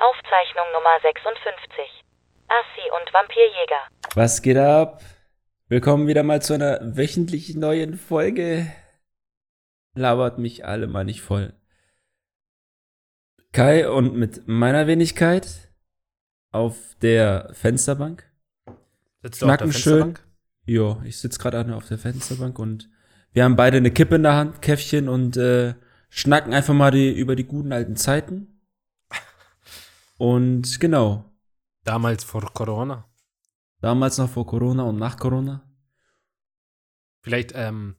Aufzeichnung Nummer 56. Assi und Vampirjäger. Was geht ab? Willkommen wieder mal zu einer wöchentlichen neuen Folge. Labert mich alle mal nicht voll. Kai und mit meiner Wenigkeit auf der Fensterbank. Sitzt du auf der schön. Fensterbank? Jo, ich sitz gerade auf der Fensterbank und wir haben beide eine Kippe in der Hand, Käffchen und äh, schnacken einfach mal die, über die guten alten Zeiten. Und genau, Damals vor Corona. damals noch vor Corona und nach Corona. Vielleicht ähm,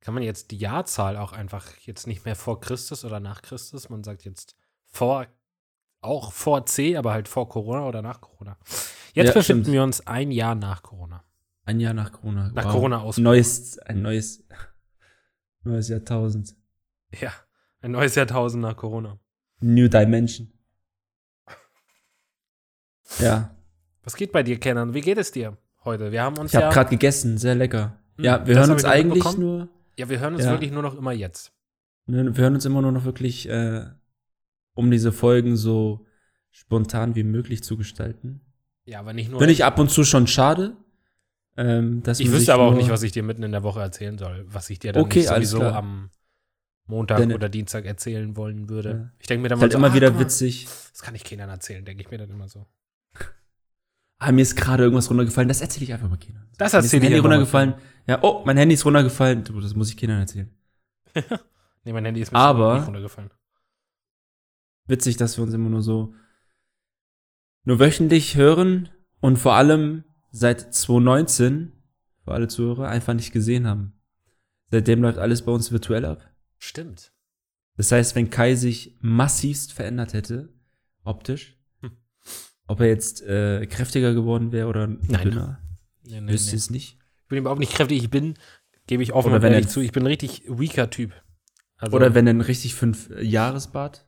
kann man jetzt die Jahrzahl auch einfach jetzt nicht mehr vor Christus oder nach Christus. Man sagt jetzt vor, auch vor C, aber halt vor Corona oder nach Corona. Jetzt Ja, befinden stimmt. wir uns ein Jahr nach Corona. Ein Jahr nach Corona. Nach Wow. Corona-Ausbruch. Neues, ein neues, neues Jahrtausend. Ja, ein neues Jahrtausend nach Corona. New Dimension. Ja, Was geht bei dir, Kenan? Wie geht es dir heute? Wir haben uns ich habe ja. gerade gegessen, sehr lecker. Ja, Hm, wir das hören uns eigentlich nur, ja, wir hören uns Ja. wirklich nur noch immer jetzt. wir hören uns immer nur noch wirklich, äh, um diese Folgen so spontan wie möglich zu gestalten. Ja, aber nicht nur. Finde ich ab und zu schon schade. Ähm, dass Ich wüsste aber auch nicht, was ich dir mitten in der Woche erzählen soll, was ich dir dann Okay, sowieso am Montag Denn- oder Dienstag erzählen wollen würde. Ja. Ich denke mir dann Ist mal halt so, immer ah, wieder mal, witzig. Das kann ich Kindern erzählen, denke ich mir dann immer so. Ah, mir ist gerade irgendwas runtergefallen. Das erzähle ich einfach mal Kindern. Das Mir ist erzähl mein ich Handy runtergefallen. Ja, oh, mein Handy ist runtergefallen. Das muss ich Kindern erzählen. Nee, mein Handy ist mir Aber- nicht runtergefallen. Witzig, dass wir uns immer nur so nur wöchentlich hören und vor allem seit 2019 für alle Zuhörer einfach nicht gesehen haben. Seitdem läuft alles bei uns virtuell ab. Stimmt. Das heißt, wenn Kai sich massivst verändert hätte, optisch. Ob er jetzt äh, kräftiger geworden wäre oder Nein. dünner, Nee, nee, wüsste nee. es nicht. Ich bin überhaupt nicht kräftig. Ich bin, gebe ich offen Oder und wenn ehrlich er- zu, ich bin ein richtig weaker Typ. Also, Oder wenn er einen richtig fünf Jahresbart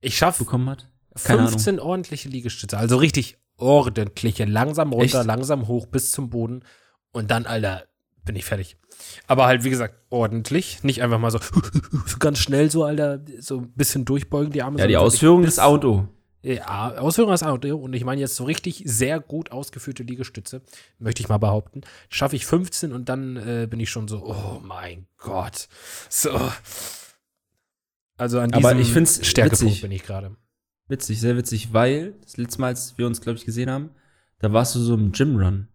ich schaffe bekommen hat. Keine 15 ordentliche Liegestütze. Also richtig ordentliche. Langsam runter, Echt? langsam hoch bis zum Boden. Und dann, Alter, bin ich fertig. Aber halt, wie gesagt, ordentlich. Nicht einfach mal so, so ganz schnell so, Alter, so ein bisschen durchbeugen die Arme. Ja, die sondern Ausführung ist A und O. Ja, Ausführung ist Auto. Und ich meine jetzt so richtig sehr gut ausgeführte Liegestütze, möchte ich mal behaupten. Schaffe ich 15 und dann äh, bin ich schon so, oh mein Gott. So. Also an diesem Aber ich find's Stärkepunkt witzig. bin ich gerade. Witzig, sehr witzig, weil das letzte Mal, als wir uns, glaube ich, gesehen haben, da warst du so im Gym-Run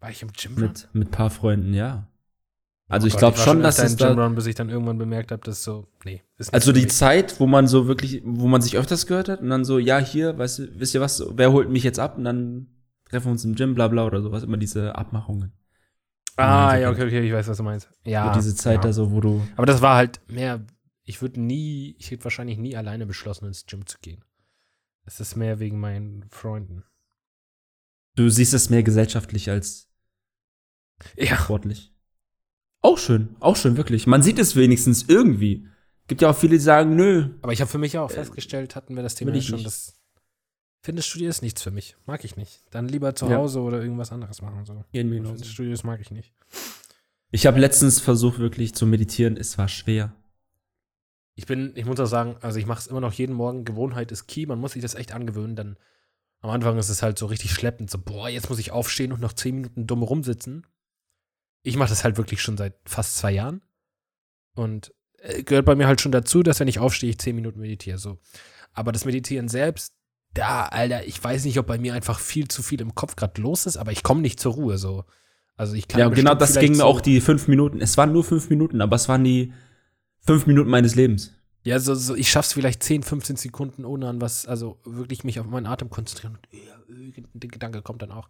War ich im Gym? mit mit paar Freunden, ja. Also Oh ich glaube schon, dass es da, Gymrun, bis ich dann irgendwann bemerkt habe, dass so, nee. Also die. Zeit, wo man so wirklich, wo man sich öfters gehört hat und dann so, ja hier, weißt du, wisst ihr was, wer holt mich jetzt ab und dann treffen wir uns im Gym, bla bla oder sowas, immer diese Abmachungen. Ah, ja, okay, okay, ich weiß, was du meinst. Ja. so diese Zeit ja. da so, wo du, Aber das war halt mehr, ich würde nie, ich hätte wahrscheinlich nie alleine beschlossen, ins Gym zu gehen. Es ist mehr wegen meinen Freunden. du siehst es mehr gesellschaftlich als Ja. sportlich. Auch schön, auch schön, wirklich. Man sieht es wenigstens irgendwie. Gibt ja auch viele, die sagen, nö, Aber ich habe für mich auch festgestellt, hatten wir das Thema ja ich schon, das Fitnessstudio ist nichts für mich. Mag ich nicht. Dann lieber zu Ja. Hause oder irgendwas anderes machen. So. Fitnessstudios mag ich nicht. Ich habe letztens versucht, wirklich zu meditieren. Es war schwer. Ich bin, ich muss auch sagen, also ich mache es immer noch jeden Morgen. Gewohnheit ist key. Man muss sich das echt angewöhnen. Dann am Anfang ist es halt so richtig schleppend. So, boah, jetzt muss ich aufstehen und noch zehn Minuten dumm rumsitzen. Ich mache das halt wirklich schon seit fast zwei Jahren. Und äh, gehört bei mir halt schon dazu, dass wenn ich aufstehe, ich zehn Minuten meditiere. So. Aber das Meditieren selbst, da, Alter, ich weiß nicht, ob bei mir einfach viel zu viel im Kopf gerade los ist, aber ich komme nicht zur Ruhe. So. Also ich kann ja, genau das ging mir so- auch die fünf Minuten. Es waren nur fünf Minuten, aber es waren die fünf Minuten meines Lebens. Ja, so, so ich schaff's vielleicht 10, 15 Sekunden ohne an was, also wirklich mich auf meinen Atem konzentrieren und ja, irgendein Gedanke kommt dann auch.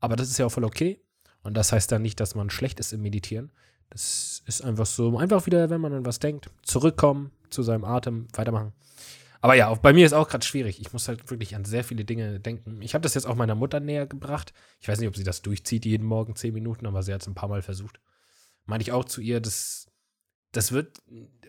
Aber das ist ja auch voll okay. Und das heißt dann nicht, dass man schlecht ist im Meditieren. Das ist einfach so, einfach wieder, wenn man an was denkt, zurückkommen zu seinem Atem, weitermachen. Aber ja, bei mir ist auch gerade schwierig. Ich muss halt wirklich an sehr viele Dinge denken. Ich habe das jetzt auch meiner Mutter näher gebracht. Ich weiß nicht, ob sie das durchzieht, jeden Morgen 10 Minuten, aber sie hat es ein paar Mal versucht. Meinte ich auch zu ihr, das, das wird,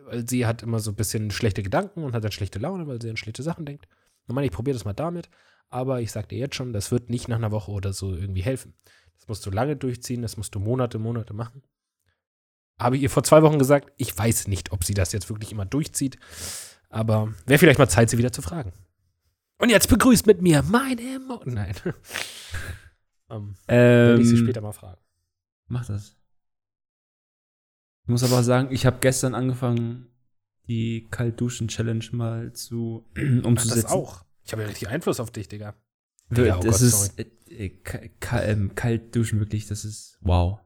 weil sie hat immer so ein bisschen schlechte Gedanken und hat dann schlechte Laune, weil sie an schlechte Sachen denkt. Dann meine ich, probiere das mal damit. Aber ich sag dir jetzt schon, das wird nicht nach einer Woche oder so irgendwie helfen. Das musst du lange durchziehen, das musst du Monate, Monate machen. Habe ich ihr vor zwei Wochen gesagt, ich weiß nicht, ob sie das jetzt wirklich immer durchzieht. Aber wäre vielleicht mal Zeit, sie wieder zu fragen. Und jetzt begrüßt mit mir meine Mo Nein. ähm, werde ich sie Ähm, später mal fragen. Mach das. Ich muss aber sagen, ich habe gestern angefangen, die Kaltduschen-Challenge mal zu Ach, umzusetzen. das auch. Ich habe ja richtig Einfluss auf dich, Digga. Ja, oh das Gott, ist äh, äh, ähm, kalt duschen wirklich, das ist wow.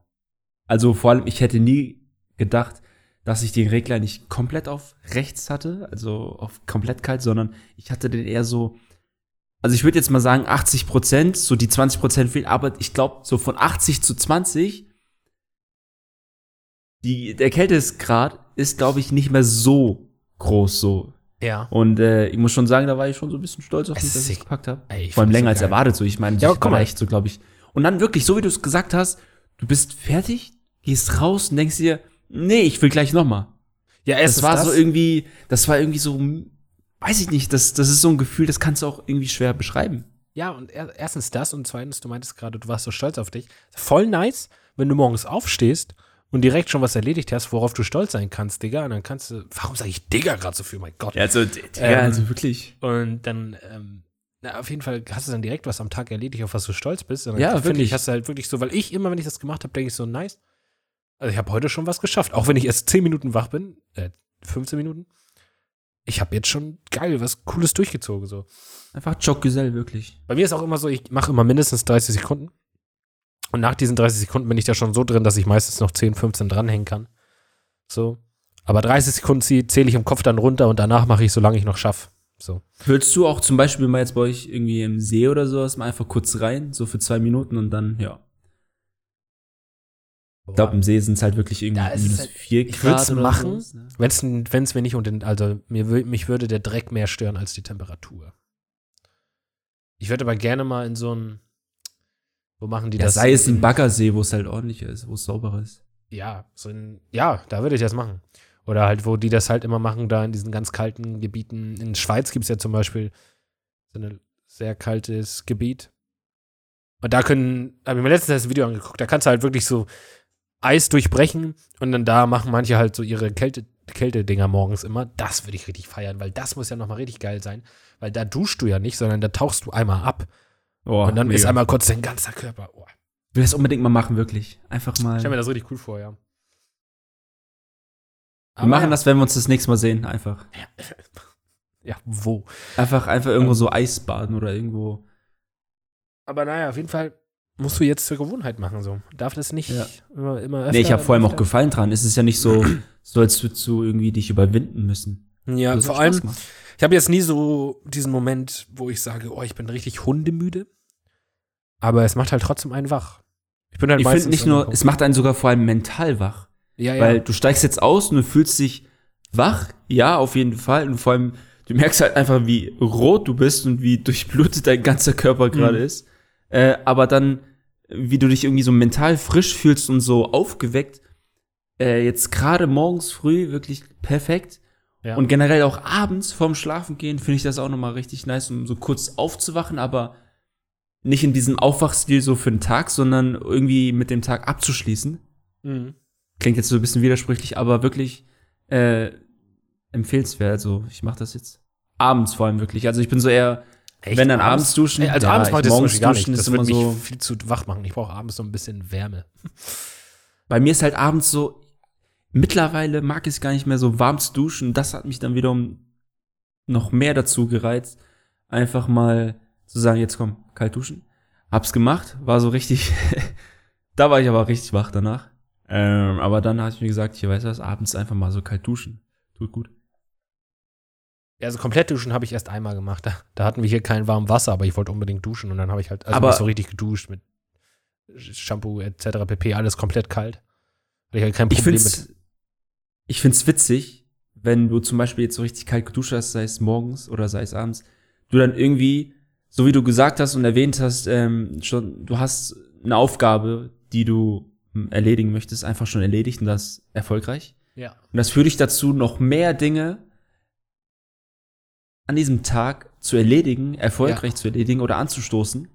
Also vor allem, ich hätte nie gedacht, dass ich den Regler nicht komplett auf rechts hatte, also auf komplett kalt, sondern ich hatte den eher so, also ich würde jetzt mal sagen 80 Prozent, so die 20 Prozent fehlen, aber ich glaube so von 80 zu 20, die, der Kältesgrad ist glaube ich nicht mehr so groß so. Ja. Und äh, ich muss schon sagen, da war ich schon so ein bisschen stolz auf Es mich, dass ich sick. gepackt habe. Vor allem länger so als erwartet. So, ich meine, Ja, ich war echt so, glaube ich. Und dann wirklich, so wie du es gesagt hast, du bist fertig, gehst raus und denkst dir, nee, ich will gleich noch mal. Ja, Das war so irgendwie, das war irgendwie so, weiß ich nicht, das, das ist so ein Gefühl, das kannst du auch irgendwie schwer beschreiben. Ja, und er, erstens das und zweitens, du meintest gerade, du warst so stolz auf dich. Voll nice, wenn du morgens aufstehst und direkt schon was erledigt hast, worauf du stolz sein kannst, Digga. Und dann kannst du, warum sage ich Digga gerade so viel, mein Gott. also, Ähm, also wirklich. Und dann, ähm, na, auf jeden Fall hast du dann direkt was am Tag erledigt, auf was du stolz bist. Und dann Ja, finde wirklich. ich, hast du halt wirklich so, weil ich immer, wenn ich das gemacht habe, denke ich so, nice. Also ich habe heute schon was geschafft, auch wenn ich erst 10 Minuten wach bin, äh, 15 Minuten. Ich habe jetzt schon geil, was Cooles durchgezogen, so. Einfach Joggesell, wirklich. Bei mir ist auch immer so, ich mache immer mindestens 30 Sekunden. Und nach diesen 30 Sekunden bin ich da schon so drin, dass ich meistens noch 10, 15 dranhängen kann. So. Aber 30 Sekunden zieh- zähle ich im Kopf dann runter und danach mache ich, solange ich noch schaffe. So. Würdest du auch zum Beispiel mal jetzt bei euch irgendwie im See oder sowas mal einfach kurz rein, so für zwei Minuten und dann, ja. Ich glaube, im See sind es halt wirklich irgendwie es minus halt- vier ich würd's oder machen. ne? Wenn es mir nicht und den, also mir, mich würde der Dreck mehr stören als die Temperatur. Ich würde aber gerne mal in so ein, wo machen die Ja, das? sei es In- ein Baggersee, wo es halt ordentlicher ist, wo es sauberer ist. Ja, so in, ja, da würde ich das machen. Oder halt, wo die das halt immer machen, da in diesen ganz kalten Gebieten. In Schweiz gibt es ja zum Beispiel so ein sehr kaltes Gebiet. Und da können, habe ich mir letztens das Video angeguckt, da kannst du halt wirklich so Eis durchbrechen und dann da machen manche halt so ihre Kälte, Kältedinger morgens immer. Das würde ich richtig feiern, weil das muss ja nochmal richtig geil sein. Weil da duschst du ja nicht, sondern da tauchst du einmal ab. Oh, und dann ist mega. einmal kurz dein ganzer Körper. Oh, Ich will das unbedingt mal machen, wirklich. Einfach mal. ich stell mir Wir das richtig cool vor, ja. machen das, wenn wir uns das nächste Mal sehen, einfach. Ja, wo? Einfach, einfach irgendwo so Eisbaden oder irgendwo. Aber naja, auf jeden Fall musst du jetzt zur Gewohnheit machen. So. Darf das nicht Ja. immer, immer öfter. Nee, ich habe vor allem auch Gefallen dran. Es ist ja nicht so, so als würdest du irgendwie dich überwinden müssen. Ja, vor allem, ich habe jetzt nie so diesen Moment, wo ich sage, oh, ich bin richtig hundemüde. Aber es macht halt trotzdem einen wach. Ich bin halt Ich finde nicht nur, es macht einen sogar vor allem mental wach. ja, ja. Weil du steigst jetzt aus und du fühlst dich wach, ja, auf jeden Fall. Und vor allem, du merkst halt einfach, wie rot du bist und wie durchblutet dein ganzer Körper gerade Mhm. ist. Äh, aber dann, wie du dich irgendwie so mental frisch fühlst und so aufgeweckt. Äh, jetzt gerade morgens früh wirklich perfekt. ja. Und generell auch abends vorm Schlafengehen finde ich das auch nochmal richtig nice, um so kurz aufzuwachen, aber nicht in diesem Aufwachstil so für den Tag, sondern irgendwie mit dem Tag abzuschließen. Mhm. Klingt jetzt so ein bisschen widersprüchlich, aber wirklich äh, empfehlenswert. Also ich mache das jetzt abends vor allem wirklich. Also ich bin so eher, Echt? wenn dann abends, duschen. Ey, also ja, abends mache ich das morgens gar nicht. duschen Das ist würde immer mich so. viel zu wach machen. Ich brauche abends so ein bisschen Wärme. Bei mir ist halt abends so. Mittlerweile mag ich es gar nicht mehr so warm zu duschen. Das hat mich dann wiederum noch mehr dazu gereizt, einfach mal zu sagen, jetzt komm, kalt duschen. Hab's gemacht, war so richtig. da war ich aber richtig wach danach. Ähm, aber dann habe ich mir gesagt, hier weißt du was, abends einfach mal so kalt duschen. Tut gut. Ja, also komplett duschen habe ich erst einmal gemacht. Da, da hatten wir hier kein warmes Wasser, aber ich wollte unbedingt duschen und dann habe ich halt also Aber- so richtig geduscht mit Shampoo etc. pp. Alles komplett kalt. Hatte ich halt kein Ich Problem find's, ich find's witzig, wenn du zum Beispiel jetzt so richtig kalt geduscht hast, sei es morgens oder sei es abends, du dann irgendwie, so wie du gesagt hast und erwähnt hast, ähm, schon, du hast eine Aufgabe, die du hm, erledigen möchtest, einfach schon erledigt und das erfolgreich. Ja. Und das führt dich dazu, noch mehr Dinge an diesem Tag zu erledigen, erfolgreich zu erledigen oder anzustoßen.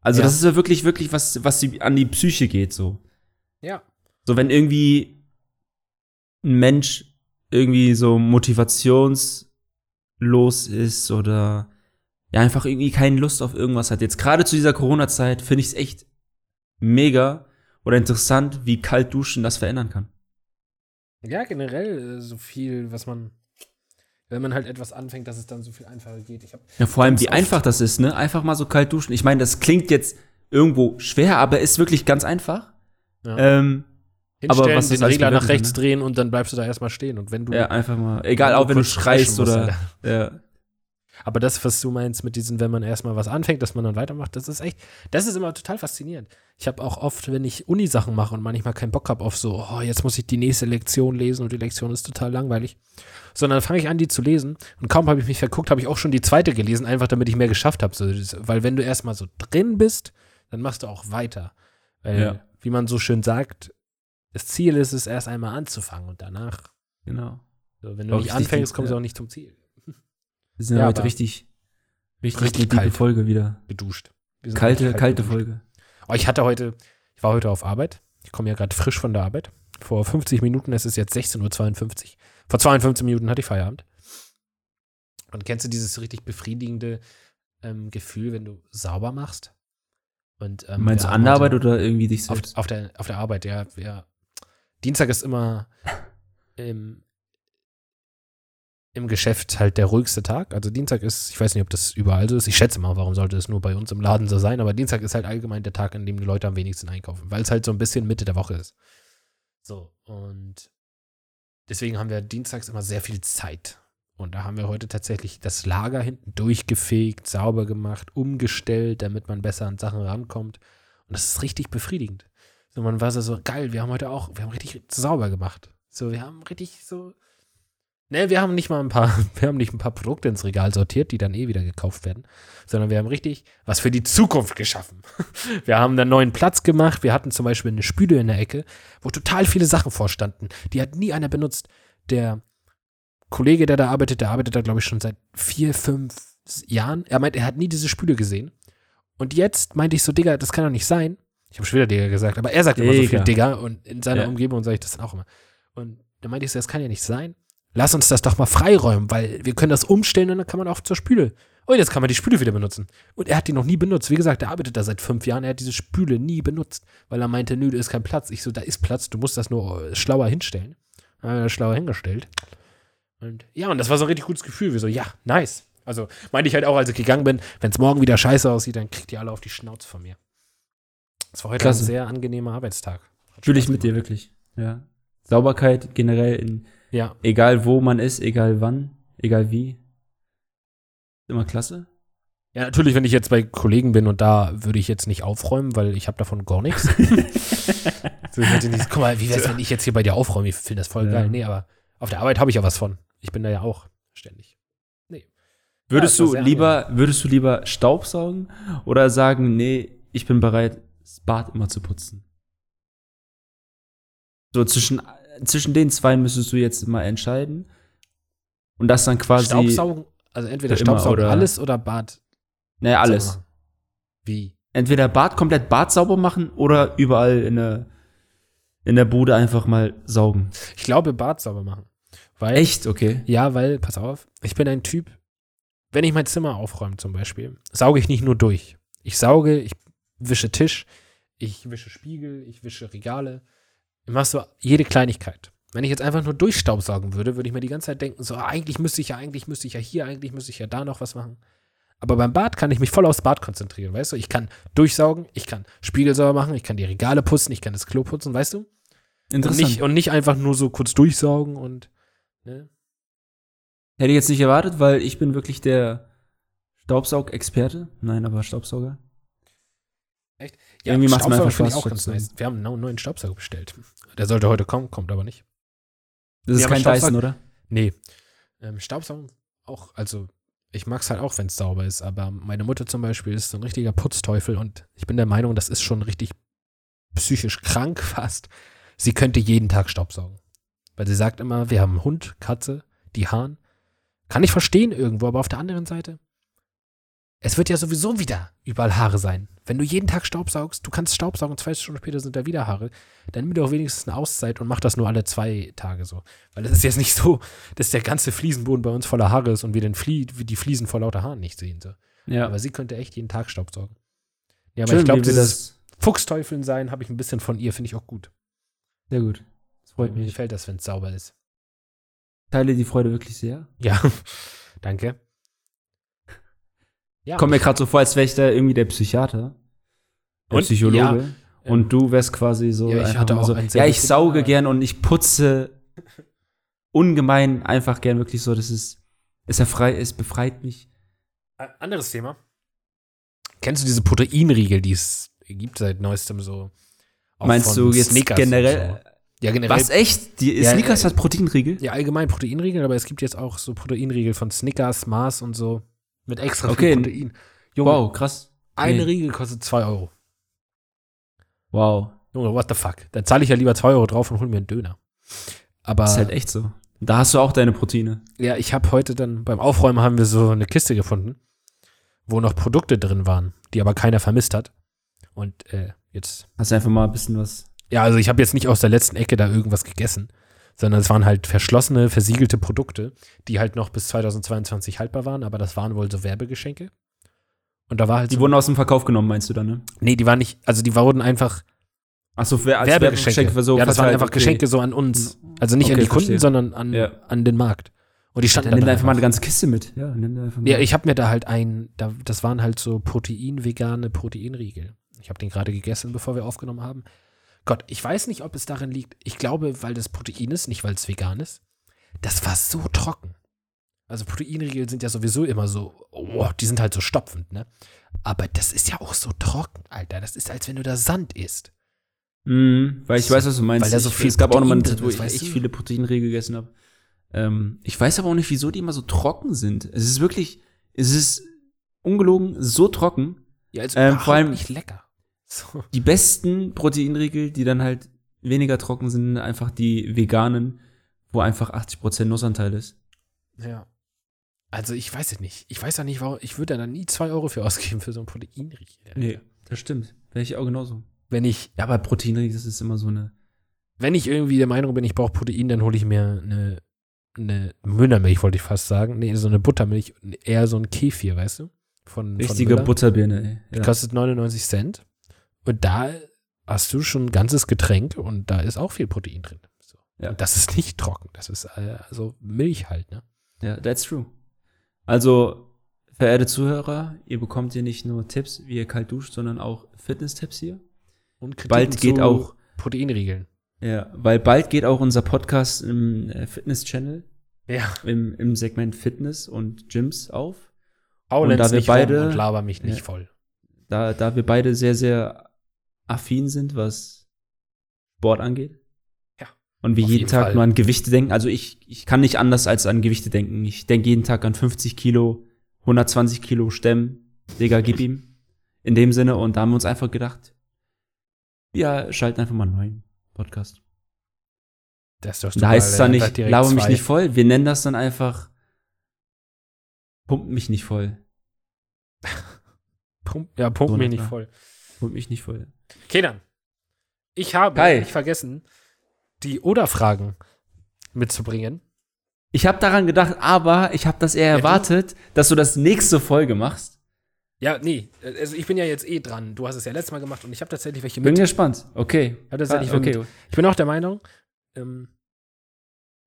Also Ja. das ist ja wirklich, wirklich was, was an die Psyche geht, so. Ja. So, wenn irgendwie ein Mensch irgendwie so Motivations, los ist oder ja einfach irgendwie keine Lust auf irgendwas hat. Jetzt gerade zu dieser Corona-Zeit finde ich es echt mega oder interessant, wie kalt duschen das verändern kann. Ja, generell äh, so viel, was man, wenn man halt etwas anfängt, dass es dann so viel einfacher geht. Ich hab Ja, vor allem, wie einfach das ist, ne? Einfach mal so kalt duschen. Ich meine, das klingt jetzt irgendwo schwer, aber ist wirklich ganz einfach. Ja. Ähm, hinstellen, aber was den Regler nach rechts kann, drehen und dann bleibst du da erstmal stehen. Und wenn du ja, einfach mal. Egal, auch wenn du schreist oder. Ja. Aber das, was du meinst mit diesen, wenn man erstmal was anfängt, dass man dann weitermacht, das ist echt, das ist immer total faszinierend. Ich habe auch oft, wenn ich Uni-Sachen mache und manchmal keinen Bock habe auf so, oh, jetzt muss ich die nächste Lektion lesen und die Lektion ist total langweilig, sondern fange ich an, die zu lesen und kaum habe ich mich verguckt, habe ich auch schon die zweite gelesen, einfach damit ich mehr geschafft habe. So, weil wenn du erstmal so drin bist, dann machst du auch weiter. Weil, Ja. wie man so schön sagt, das Ziel ist es, erst einmal anzufangen und danach, Genau. so, wenn du nicht anfängst, kommst du ja. auch nicht zum Ziel. Wir sind Ja, heute richtig, richtig, Richtig kalt. Folge wieder. Geduscht. Kalte, kalte geduscht. Folge. Oh, ich hatte heute, ich war heute auf Arbeit. Ich komme ja gerade frisch von der Arbeit. Vor 50 Minuten, es ist jetzt 16.52 Uhr. Vor 52 Minuten hatte ich Feierabend. Und kennst du dieses richtig befriedigende ähm, Gefühl, wenn du sauber machst? Und, ähm, Meinst du an der Arbeit oder irgendwie dich auf, selbst? auf, der, auf der Arbeit, ja, ja. Dienstag ist immer im, im Geschäft halt der ruhigste Tag. Also Dienstag ist, ich weiß nicht, ob das überall so ist. Ich schätze mal, warum sollte es nur bei uns im Laden so sein? Aber Dienstag ist halt allgemein der Tag, an dem die Leute am wenigsten einkaufen, weil es halt so ein bisschen Mitte der Woche ist. So, und deswegen haben wir dienstags immer sehr viel Zeit. Und da haben wir heute tatsächlich das Lager hinten durchgefegt, sauber gemacht, umgestellt, damit man besser an Sachen rankommt. Und das ist richtig befriedigend. So, man war so, so, geil, wir haben heute auch, wir haben richtig sauber gemacht. So, wir haben richtig so. Ne, wir haben nicht mal ein paar, wir haben nicht ein paar Produkte ins Regal sortiert, die dann eh wieder gekauft werden, sondern wir haben richtig was für die Zukunft geschaffen. Wir haben einen neuen Platz gemacht. Wir hatten zum Beispiel eine Spüle in der Ecke, wo total viele Sachen vorstanden. Die hat nie einer benutzt. Der Kollege, der da arbeitet, der arbeitet da, glaube ich, schon seit vier, fünf Jahren. Er meint, er hat nie diese Spüle gesehen. Und jetzt meinte ich so, Digga, das kann doch nicht sein. Ich habe schon wieder Digga gesagt, aber er sagt immer so viel Digga. Digga und in seiner Ja. Umgebung sage ich das dann auch immer. Und da meinte ich so, das kann ja nicht sein. Lass uns das doch mal freiräumen, weil wir können das umstellen und dann kann man auch zur Spüle. Und jetzt kann man die Spüle wieder benutzen. Und er hat die noch nie benutzt. Wie gesagt, er arbeitet da seit fünf Jahren. Er hat diese Spüle nie benutzt, weil er meinte, nö, da ist kein Platz. Ich so, da ist Platz, du musst das nur äh, schlauer hinstellen. Dann er das schlauer hingestellt. Und ja, und das war so ein richtig gutes Gefühl. Wir so, ja, nice. Also meinte ich halt auch, als ich gegangen bin, wenn es morgen wieder scheiße aussieht, dann kriegt ihr alle auf die Schnauze von mir. Das war heute Klasse. ein sehr angenehmer Arbeitstag. Fühle ich mit dir wirklich. Ja. Sauberkeit generell in, Ja, egal wo man ist, egal wann, egal wie. Immer klasse. Ja, natürlich, wenn ich jetzt bei Kollegen bin und da würde ich jetzt nicht aufräumen, weil ich habe davon gar nichts. so, ich hätte nicht, guck mal, wie wär's, wenn ich jetzt hier bei dir aufräume? Ich finde das voll Ja. geil. Nee, aber auf der Arbeit habe ich ja was von. Ich bin da ja auch ständig. Würdest Ja, du lieber, würdest du lieber Staubsaugen oder sagen, nee, ich bin bereit, das Bad immer zu putzen? So zwischen, zwischen den zwei müsstest du jetzt mal entscheiden. Und das dann quasi. Staubsaugen, also entweder Staubsaugen oder- alles oder Bad. Naja, alles. Wie? Entweder Bad komplett Bad sauber machen oder überall in der, in der Bude einfach mal saugen. Ich glaube, Bad sauber machen. Weil, Echt? Okay. Ja, weil, pass auf, ich bin ein Typ, wenn ich mein Zimmer aufräume zum Beispiel, sauge ich nicht nur durch. Ich sauge, ich wische Tisch, ich wische Spiegel, ich wische Regale. Ich mache so jede Kleinigkeit. Wenn ich jetzt einfach nur durchstaubsaugen würde, würde ich mir die ganze Zeit denken, so, ah, eigentlich müsste ich ja, eigentlich müsste ich ja hier, eigentlich müsste ich ja da noch was machen. Aber beim Bad kann ich mich voll aufs Bad konzentrieren, weißt du? Ich kann durchsaugen, ich kann Spiegel sauber machen, ich kann die Regale putzen, ich kann das Klo putzen, weißt du? Und Interessant. nicht, und nicht einfach nur so kurz durchsaugen und, ne? Hätte ich jetzt nicht erwartet, weil ich bin wirklich der Staubsaugexperte. Nein, aber Staubsauger. Ja, Irgendwie mir Staubsauger einfach Spaß, auch ganz nice. Wir haben einen neuen Staubsauger bestellt. Der sollte heute kommen, kommt aber nicht. Das ist Ja, kein Dyson, oder? Nee. Ähm, Staubsaugen auch, also ich mag es halt auch, wenn es sauber ist, aber meine Mutter zum Beispiel ist so ein richtiger Putzteufel und ich bin der Meinung, das ist schon richtig psychisch krank fast. Sie könnte jeden Tag Staubsaugen. Weil sie sagt immer, wir haben Hund, Katze, die Hahn. Kann ich verstehen irgendwo, aber auf der anderen Seite, es wird ja sowieso wieder überall Haare sein. Wenn du jeden Tag Staubsaugst, du kannst Staubsaugen, zwei Stunden später sind da wieder Haare, dann nimm dir auch wenigstens eine Auszeit und mach das nur alle zwei Tage so. Weil es ist jetzt nicht so, dass der ganze Fliesenboden bei uns voller Haare ist und wir den Flie die Fliesen vor lauter Haaren nicht sehen. So. Ja. Aber sie könnte echt jeden Tag Staubsaugen. Ja, aber Schön, ich glaube, dieses das. Fuchsteufeln sein habe ich ein bisschen von ihr, finde ich auch gut. Sehr gut. Das freut Mir mich. gefällt das, wenn es sauber ist. Teile die Freude wirklich sehr. Ja, danke. Ja, Kommt mir gerade so vor, als wäre ich da irgendwie der Psychiater. Der Und? Psychologe. Ja, ähm, und du wärst quasi so. ja, ich hatte auch so, Ja, ich sauge gern und ich putze ungemein einfach gern wirklich so. Das ist. Es erfrei, es befreit mich. Ein anderes Thema. Kennst du diese Proteinriegel, die es gibt seit neuestem so? auch Meinst du jetzt Snickers generell? So. Ja, generell. Was echt? Die Ja, Snickers äh, hat Proteinriegel? Ja, allgemein Proteinriegel, aber es gibt jetzt auch so Proteinriegel von Snickers, Mars und so. Mit extra Okay. viel Protein. Junge, Wow, krass. eine nee. Riegel kostet 2 Euro. Wow. Junge, what the fuck? Da zahle ich ja lieber 2 Euro drauf und hol mir einen Döner. Aber Das ist halt echt so. Da hast du auch deine Proteine. ja, ich habe heute dann beim Aufräumen haben wir so eine Kiste gefunden, wo noch Produkte drin waren, die aber keiner vermisst hat. Und äh, jetzt Hast du einfach mal ein bisschen was. Ja, also ich habe jetzt nicht aus der letzten Ecke da irgendwas gegessen, sondern es waren halt verschlossene, versiegelte Produkte, die halt noch bis 2022 haltbar waren, aber das waren wohl so Werbegeschenke. Und da war halt Die so, wurden aus dem Verkauf genommen, meinst du dann, ne? nee, die waren nicht, also die wurden einfach Achso, wer als Werbegeschenke. Werbegeschenk für so ja, das waren einfach okay. Geschenke so an uns, also nicht an Okay, die Kunden, verstehe. sondern an, Ja. an den Markt. Und die standen Dann nimm einfach mal eine ganze Kiste mit. Ja, nimm da einfach mal. Ja, ich habe mir da halt ein, da, das waren halt so Protein-vegane Proteinriegel. Ich habe den gerade gegessen, bevor wir aufgenommen haben. Gott, ich weiß nicht, ob es darin liegt. Ich glaube, weil das Protein ist, nicht weil es vegan ist. Das war so trocken. Also Proteinriegel sind ja sowieso immer so, oh, die sind halt so stopfend, ne? Aber das ist ja auch so trocken, Alter. Das ist, als wenn du da Sand isst. Mhm, weil ich So, weiß, was du meinst. weil da so Ich- viel es gab auch noch mal eine Protein Zeit, wo ich echt du? viele Proteinriegel gegessen habe. Ähm, ich weiß aber auch nicht, wieso die immer so trocken sind. Es ist wirklich, es ist ungelogen so trocken. Ja, also Ähm, vor allem- nicht lecker. So. Die besten Proteinriegel, die dann halt weniger trocken sind, sind einfach die veganen, wo einfach 80% Nussanteil ist. Ja. Also ich weiß es nicht. Ich weiß ja nicht, warum. Ich würde da nie zwei Euro für ausgeben für so ein Proteinriegel. das stimmt. Wäre ich auch genauso. Wenn ich, Ja, aber Proteinriegel, das ist immer so eine. wenn ich irgendwie der Meinung bin, ich brauche Protein, dann hole ich mir eine, eine Münnermilch, wollte ich fast sagen. Nee, so eine Buttermilch, eher so ein Kefir, weißt du? Von, Richtige von. Butterbirne, ey. Die Ja. kostet 99 Cent. Und da hast du schon ein ganzes Getränk und da ist auch viel Protein drin. So. Ja. Und das ist nicht trocken. Das ist äh, also Milch halt, ne? Ja, that's true. Also, verehrte Zuhörer, ihr bekommt hier nicht nur Tipps, wie ihr kalt duscht, sondern auch Fitness-Tipps hier. Und Kritiken Bald geht auch, Proteinriegeln. ja, weil bald geht auch unser Podcast im äh, Fitness-Channel, Ja. im, im Segment Fitness und Gyms auf. Haulenz da wir beide- und laber mich nicht Ja. voll. Da, da wir beide sehr, sehr affin sind, was Sport angeht. Ja, Und wir jeden jeden Tag Fall. nur an Gewichte denken. Also ich, ich kann nicht anders als an Gewichte denken. Ich denke jeden Tag an 50 Kilo, 120 Kilo Stemmen. Digga, gib ihm. In dem Sinne. Und da haben wir uns einfach gedacht, wir schalten einfach mal einen neuen Podcast. Das Da heißt es dann nicht, laber mich nicht voll. Wir nennen das dann einfach, pump mich nicht voll. Pump, ja, pump So, mich nicht klar. voll. Pump mich nicht voll. Okay, dann. Ich habe Geil. nicht vergessen, die Oder-Fragen mitzubringen. Ich habe daran gedacht, aber ich habe das eher Ja, du- erwartet, dass du das nächste Folge machst. Ja, nee, also ich bin ja jetzt eh dran. Du hast es ja letztes Mal gemacht und ich habe tatsächlich welche Bin mit. gespannt. Okay. Ich hab tatsächlich Ah, okay. Ich bin auch der Meinung, ähm,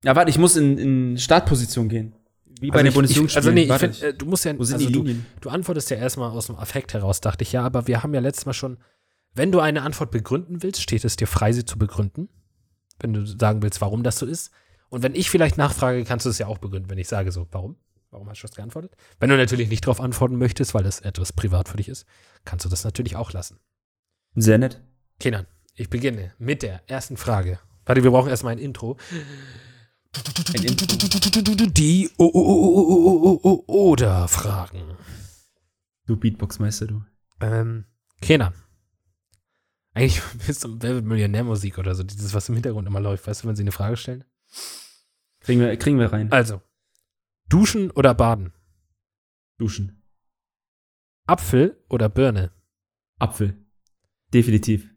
Ja, warte, ich muss in, in Startposition gehen. Wie bei also den Bundesliga. ich, also nee, ich find, äh, du musst ja, Wo sind also die du, Linien? du antwortest ja erstmal aus dem Affekt heraus, dachte ich ja, aber wir haben ja letztes Mal schon, wenn du eine Antwort begründen willst, steht es dir frei, sie zu begründen. Wenn du sagen willst, warum das so ist. Und wenn ich vielleicht nachfrage, kannst du es ja auch begründen, wenn ich sage so, warum? Warum hast du das geantwortet? Wenn du natürlich nicht darauf antworten möchtest, weil es etwas privat für dich ist, kannst du das natürlich auch lassen. Sehr nett. Kenan, ich beginne mit der ersten Frage. Warte, wir brauchen erstmal ein Intro. Ein Intro. Die o o o oder Fragen. Du Beatboxmeister, du. Ähm, Kenan. Eigentlich bist du Wer wird Millionärmusik oder so, dieses, was im Hintergrund immer läuft, weißt du, wenn sie eine Frage stellen? Kriegen wir, kriegen wir rein. Also, duschen oder baden? Duschen. Apfel oder Birne? Apfel. Definitiv.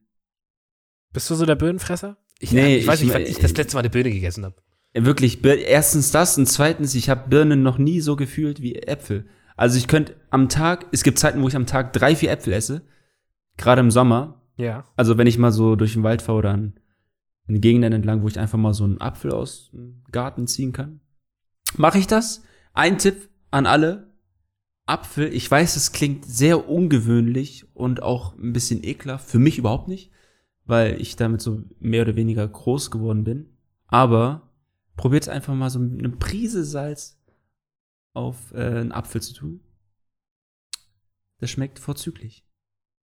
Bist du so der Birnenfresser? Ich, Nee, ich weiß ich- nicht, wann ich das letzte Mal eine Birne gegessen habe. Wirklich, erstens das und zweitens, ich habe Birnen noch nie so gefühlt wie Äpfel. Also ich könnte am Tag, es gibt Zeiten, wo ich am Tag drei, vier Äpfel esse. Gerade im Sommer. Ja. Also wenn ich mal so durch den Wald fahre oder an, in Gegenden entlang, wo ich einfach mal so einen Apfel aus dem Garten ziehen kann. Mache ich das? Ein Tipp an alle. Apfel, ich weiß, es klingt sehr ungewöhnlich und auch ein bisschen ekelhaft. Für mich überhaupt nicht, weil ich damit so mehr oder weniger groß geworden bin. Aber probiert einfach mal so eine Prise Salz auf äh, einen Apfel zu tun. Das schmeckt vorzüglich.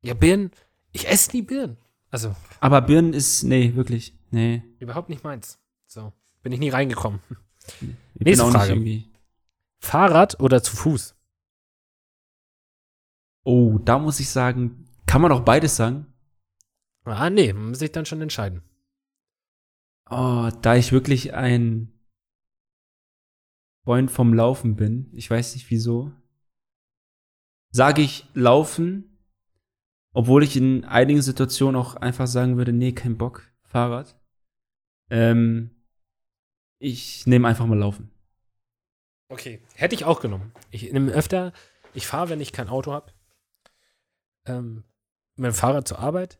Ja, Birnen. Ich esse nie Birnen. Also, Aber Birnen ist, nee, wirklich, nee. überhaupt nicht meins. So. Bin ich nie reingekommen. Ich Nächste Frage. irgendwie- Fahrrad oder zu Fuß? Oh, da muss ich sagen, kann man auch beides sagen. Ah, nee, man muss sich dann schon entscheiden. Oh, da ich wirklich ein Freund vom Laufen bin, ich weiß nicht wieso, sage ich Laufen, obwohl ich in einigen Situationen auch einfach sagen würde, nee, kein Bock, Fahrrad. Ähm, ich nehme einfach mal Laufen. Okay. Hätte ich auch genommen. Ich nehme öfter, ich fahre, wenn ich kein Auto habe, ähm, mit dem Fahrrad zur Arbeit,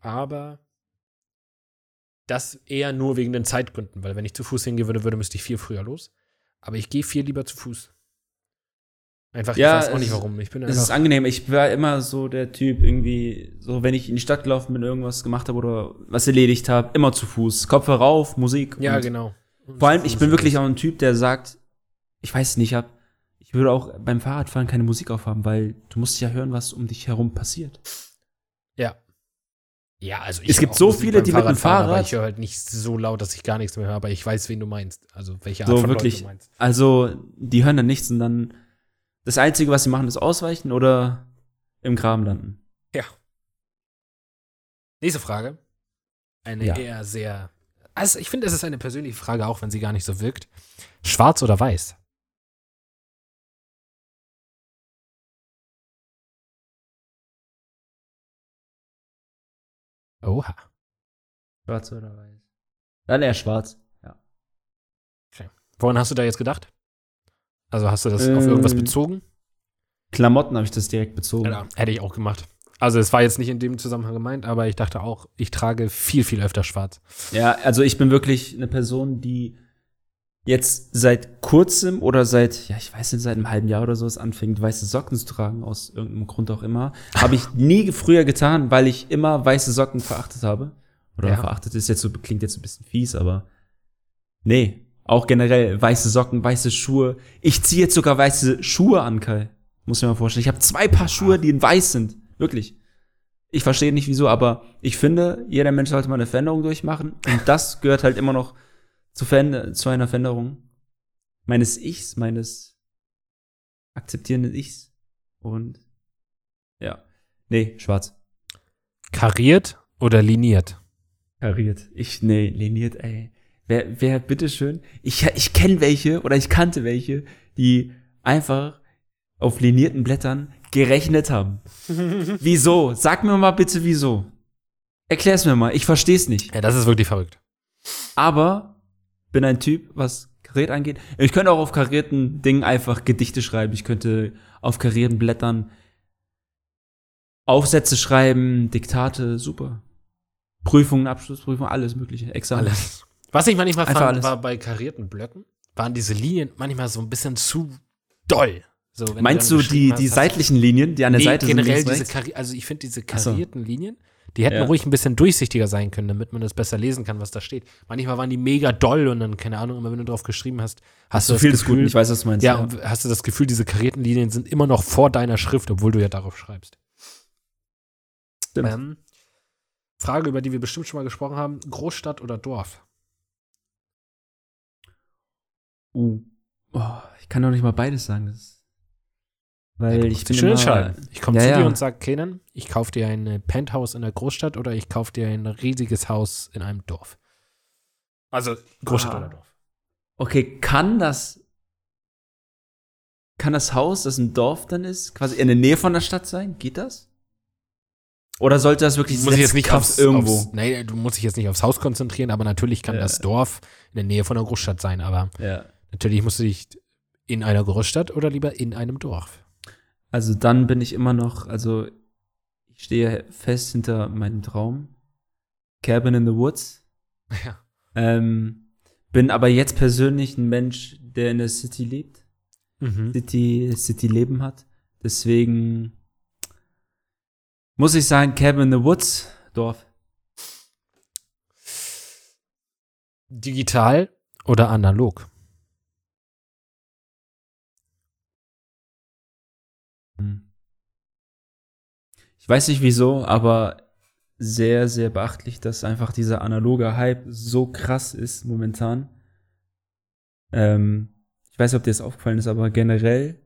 aber das eher nur wegen den Zeitgründen, weil wenn ich zu Fuß hingehen würde, würde müsste ich viel früher los. Aber ich gehe viel lieber zu Fuß. Einfach, Ja, ich weiß auch es nicht warum. Ich bin Es ist angenehm. Ich war immer so der Typ irgendwie, so wenn ich in die Stadt gelaufen bin, irgendwas gemacht habe oder was erledigt habe, immer zu Fuß. Kopfhörer rauf, Musik. ja, und genau. Vor allem, ich bin wirklich auch ein Typ, der sagt, ich weiß nicht, ich hab, ich würde auch beim Fahrradfahren keine Musik aufhaben, weil du musst ja hören, was um dich herum passiert. Ja. Ja, also Es höre gibt so viele, die mit dem Fahrrad- ich höre halt nicht so laut, dass ich gar nichts mehr höre, aber ich weiß, wen du meinst. Also welche Art So von wirklich. Leuten du meinst. Also, die hören dann nichts und dann das Einzige, was sie machen, ist ausweichen oder im Graben landen. Nächste Frage. Eine Ja. eher sehr. Also ich finde, es ist eine persönliche Frage, auch wenn sie gar nicht so wirkt. Schwarz oder weiß? Oha. Schwarz oder weiß? Dann eher schwarz. Ja. Woran hast du da jetzt gedacht? Also hast du das auf Ähm, irgendwas bezogen? Klamotten habe ich das direkt bezogen. Ja, hätte ich auch gemacht. Also es war jetzt nicht in dem Zusammenhang gemeint, aber ich dachte auch, ich trage viel, viel öfter schwarz. Ja, also ich bin wirklich eine Person, die jetzt seit kurzem oder seit, ja, ich weiß nicht, seit einem halben Jahr oder so es anfängt, weiße Socken zu tragen, aus irgendeinem Grund auch immer. Habe ich nie früher getan, weil ich immer weiße Socken verachtet habe. Oder Ja. verachtet ist jetzt so, klingt jetzt ein bisschen fies, aber nee, auch generell weiße Socken, weiße Schuhe. Ich ziehe jetzt sogar weiße Schuhe an, Kai. Muss mir mal vorstellen. Ich habe zwei Paar Schuhe, die in weiß sind. Wirklich. Ich verstehe nicht wieso, aber ich finde, jeder Mensch sollte mal eine Veränderung durchmachen. Und das gehört halt immer noch zu, zu einer Veränderung meines Ichs, meines akzeptierenden Ichs. Und ja. Nee, schwarz. Kariert oder liniert? Kariert. Ich, nee, liniert, ey. Wer, wer, bitteschön. Ich, ich kenne welche oder ich kannte welche, die einfach auf linierten Blättern gerechnet haben. wieso? Sag mir mal bitte wieso. Erklär's mir mal. Ich versteh's nicht. Ja, das ist wirklich verrückt. Aber bin ein Typ, was kariert angeht. Ich könnte auch auf karierten Dingen einfach Gedichte schreiben. Ich könnte auf karierten Blättern Aufsätze schreiben, Diktate, super. Prüfungen, Abschlussprüfungen, alles mögliche. Examen. Alles. Was ich manchmal Einfach fand, alles. war bei karierten Blöcken, waren diese Linien manchmal so ein bisschen zu doll. So, Meinst du die, die hast- seitlichen Linien, die an der nee, Seite generell sind? links, diese? Kari also ich finde diese Ach so. karierten Linien, die hätten Ja. ruhig ein bisschen durchsichtiger sein können, damit man das besser lesen kann, was da steht. Manchmal waren die mega doll und dann, keine Ahnung, immer wenn du drauf geschrieben hast, hast du so das viel ist Gefühl, gut. Ich weiß, was du meinst. ja, und hast du das Gefühl, diese karierten Linien sind immer noch vor deiner Schrift, obwohl du ja darauf schreibst. Stimmt. Ähm, Frage, über die wir bestimmt schon mal gesprochen haben: Großstadt oder Dorf? Uh. Oh, ich kann doch nicht mal beides sagen. Das weil ich bin immer, entscheiden. Ich komme Ja, zu ja. dir und sage, Kenan, ich kaufe dir ein äh, Penthouse in der Großstadt oder ich kaufe dir ein riesiges Haus in einem Dorf. Also Großstadt Ah. oder Dorf. Okay, kann das kann das Haus, das ein Dorf dann ist, quasi in der Nähe von der Stadt sein? Geht das? Oder sollte das wirklich muss ich jetzt nicht aufs, irgendwo? Aufs, nee, du musst dich jetzt nicht aufs Haus konzentrieren, aber natürlich kann Ja. das Dorf in der Nähe von einer Großstadt sein. Aber ja. natürlich musst du dich in einer Großstadt oder lieber in einem Dorf. Also dann bin ich immer noch, also ich stehe fest hinter meinem Traum. Cabin in the Woods. Ja. Ähm, bin aber jetzt persönlich ein Mensch, der in der City lebt. Mhm. City, City Leben hat. Deswegen muss ich sagen, Cabin in the Woods, Dorf. Digital oder analog? Ich weiß nicht wieso, aber sehr, sehr beachtlich, dass einfach dieser analoge Hype so krass ist momentan. Ähm, ich weiß nicht, ob dir das aufgefallen ist, aber generell.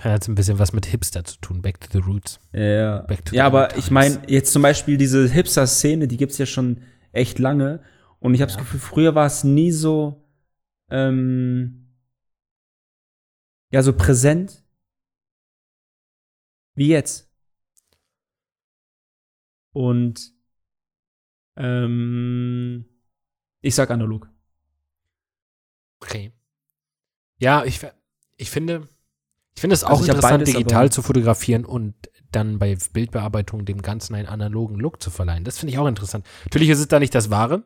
Hat ein bisschen was mit Hipster zu tun. Back to the roots. Ja, Back to ja aber old ich meine, jetzt zum Beispiel diese Hipster-Szene, die gibt's ja schon echt lange. Und ich habe das Ja. Gefühl, früher war es nie so, ähm, ja, so präsent wie jetzt. Und ähm, ich sag analog. Okay. Ja, ich, ich finde, ich finde es auch Also ich hab interessant, beides, digital zu fotografieren und dann bei Bildbearbeitung dem Ganzen einen analogen Look zu verleihen. Das finde ich auch interessant. Natürlich ist es da nicht das Wahre,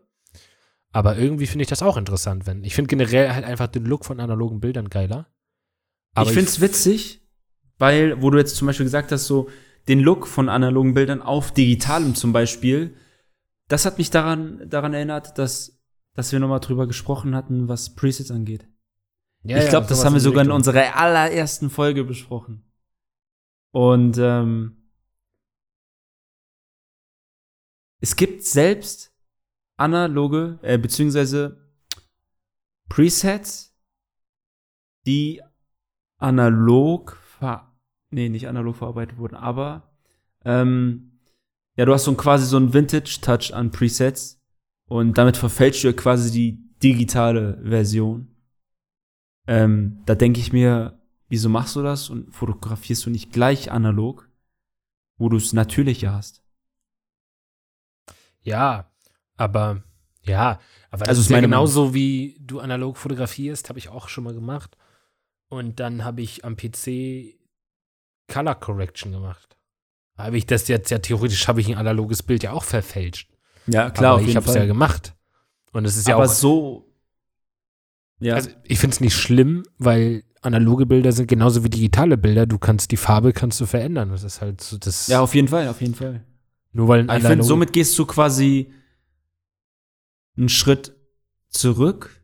aber irgendwie finde ich das auch interessant, wenn. Ich finde generell halt einfach den Look von analogen Bildern geiler. Aber ich find's witzig, weil, wo du jetzt zum Beispiel gesagt hast, so den Look von analogen Bildern auf digitalem zum Beispiel, das hat mich daran, daran erinnert, dass, dass wir nochmal drüber gesprochen hatten, was Presets angeht. Ja, ich ja, glaube, das sowas haben wir sogar in unserer allerersten Folge besprochen. Und ähm, es gibt selbst analoge, äh, beziehungsweise Presets, die analog ver nee, nicht analog verarbeitet wurden, aber ähm, ja, du hast so ein, quasi so einen Vintage-Touch an Presets und damit verfälscht du ja quasi die digitale Version. Ähm, da denke ich mir, wieso machst du das und fotografierst du nicht gleich analog, wo du es natürlicher hast? Ja, aber ja, aber das Also ist ist ja genauso wie du analog fotografierst, habe ich auch schon mal gemacht. Und dann habe ich am PC Color Correction gemacht. Habe ich das jetzt ja theoretisch habe ich ein analoges Bild ja auch verfälscht. Ja, aber ich habe es ja gemacht. Und es ist ja aber auch so ja, also ich finde es nicht schlimm, weil analoge Bilder sind genauso wie digitale Bilder. Du kannst die Farbe kannst du verändern. Das ist halt so das. ja, auf jeden Fall, auf jeden Fall. nur weil ein Ich finde, somit gehst du quasi einen Schritt zurück.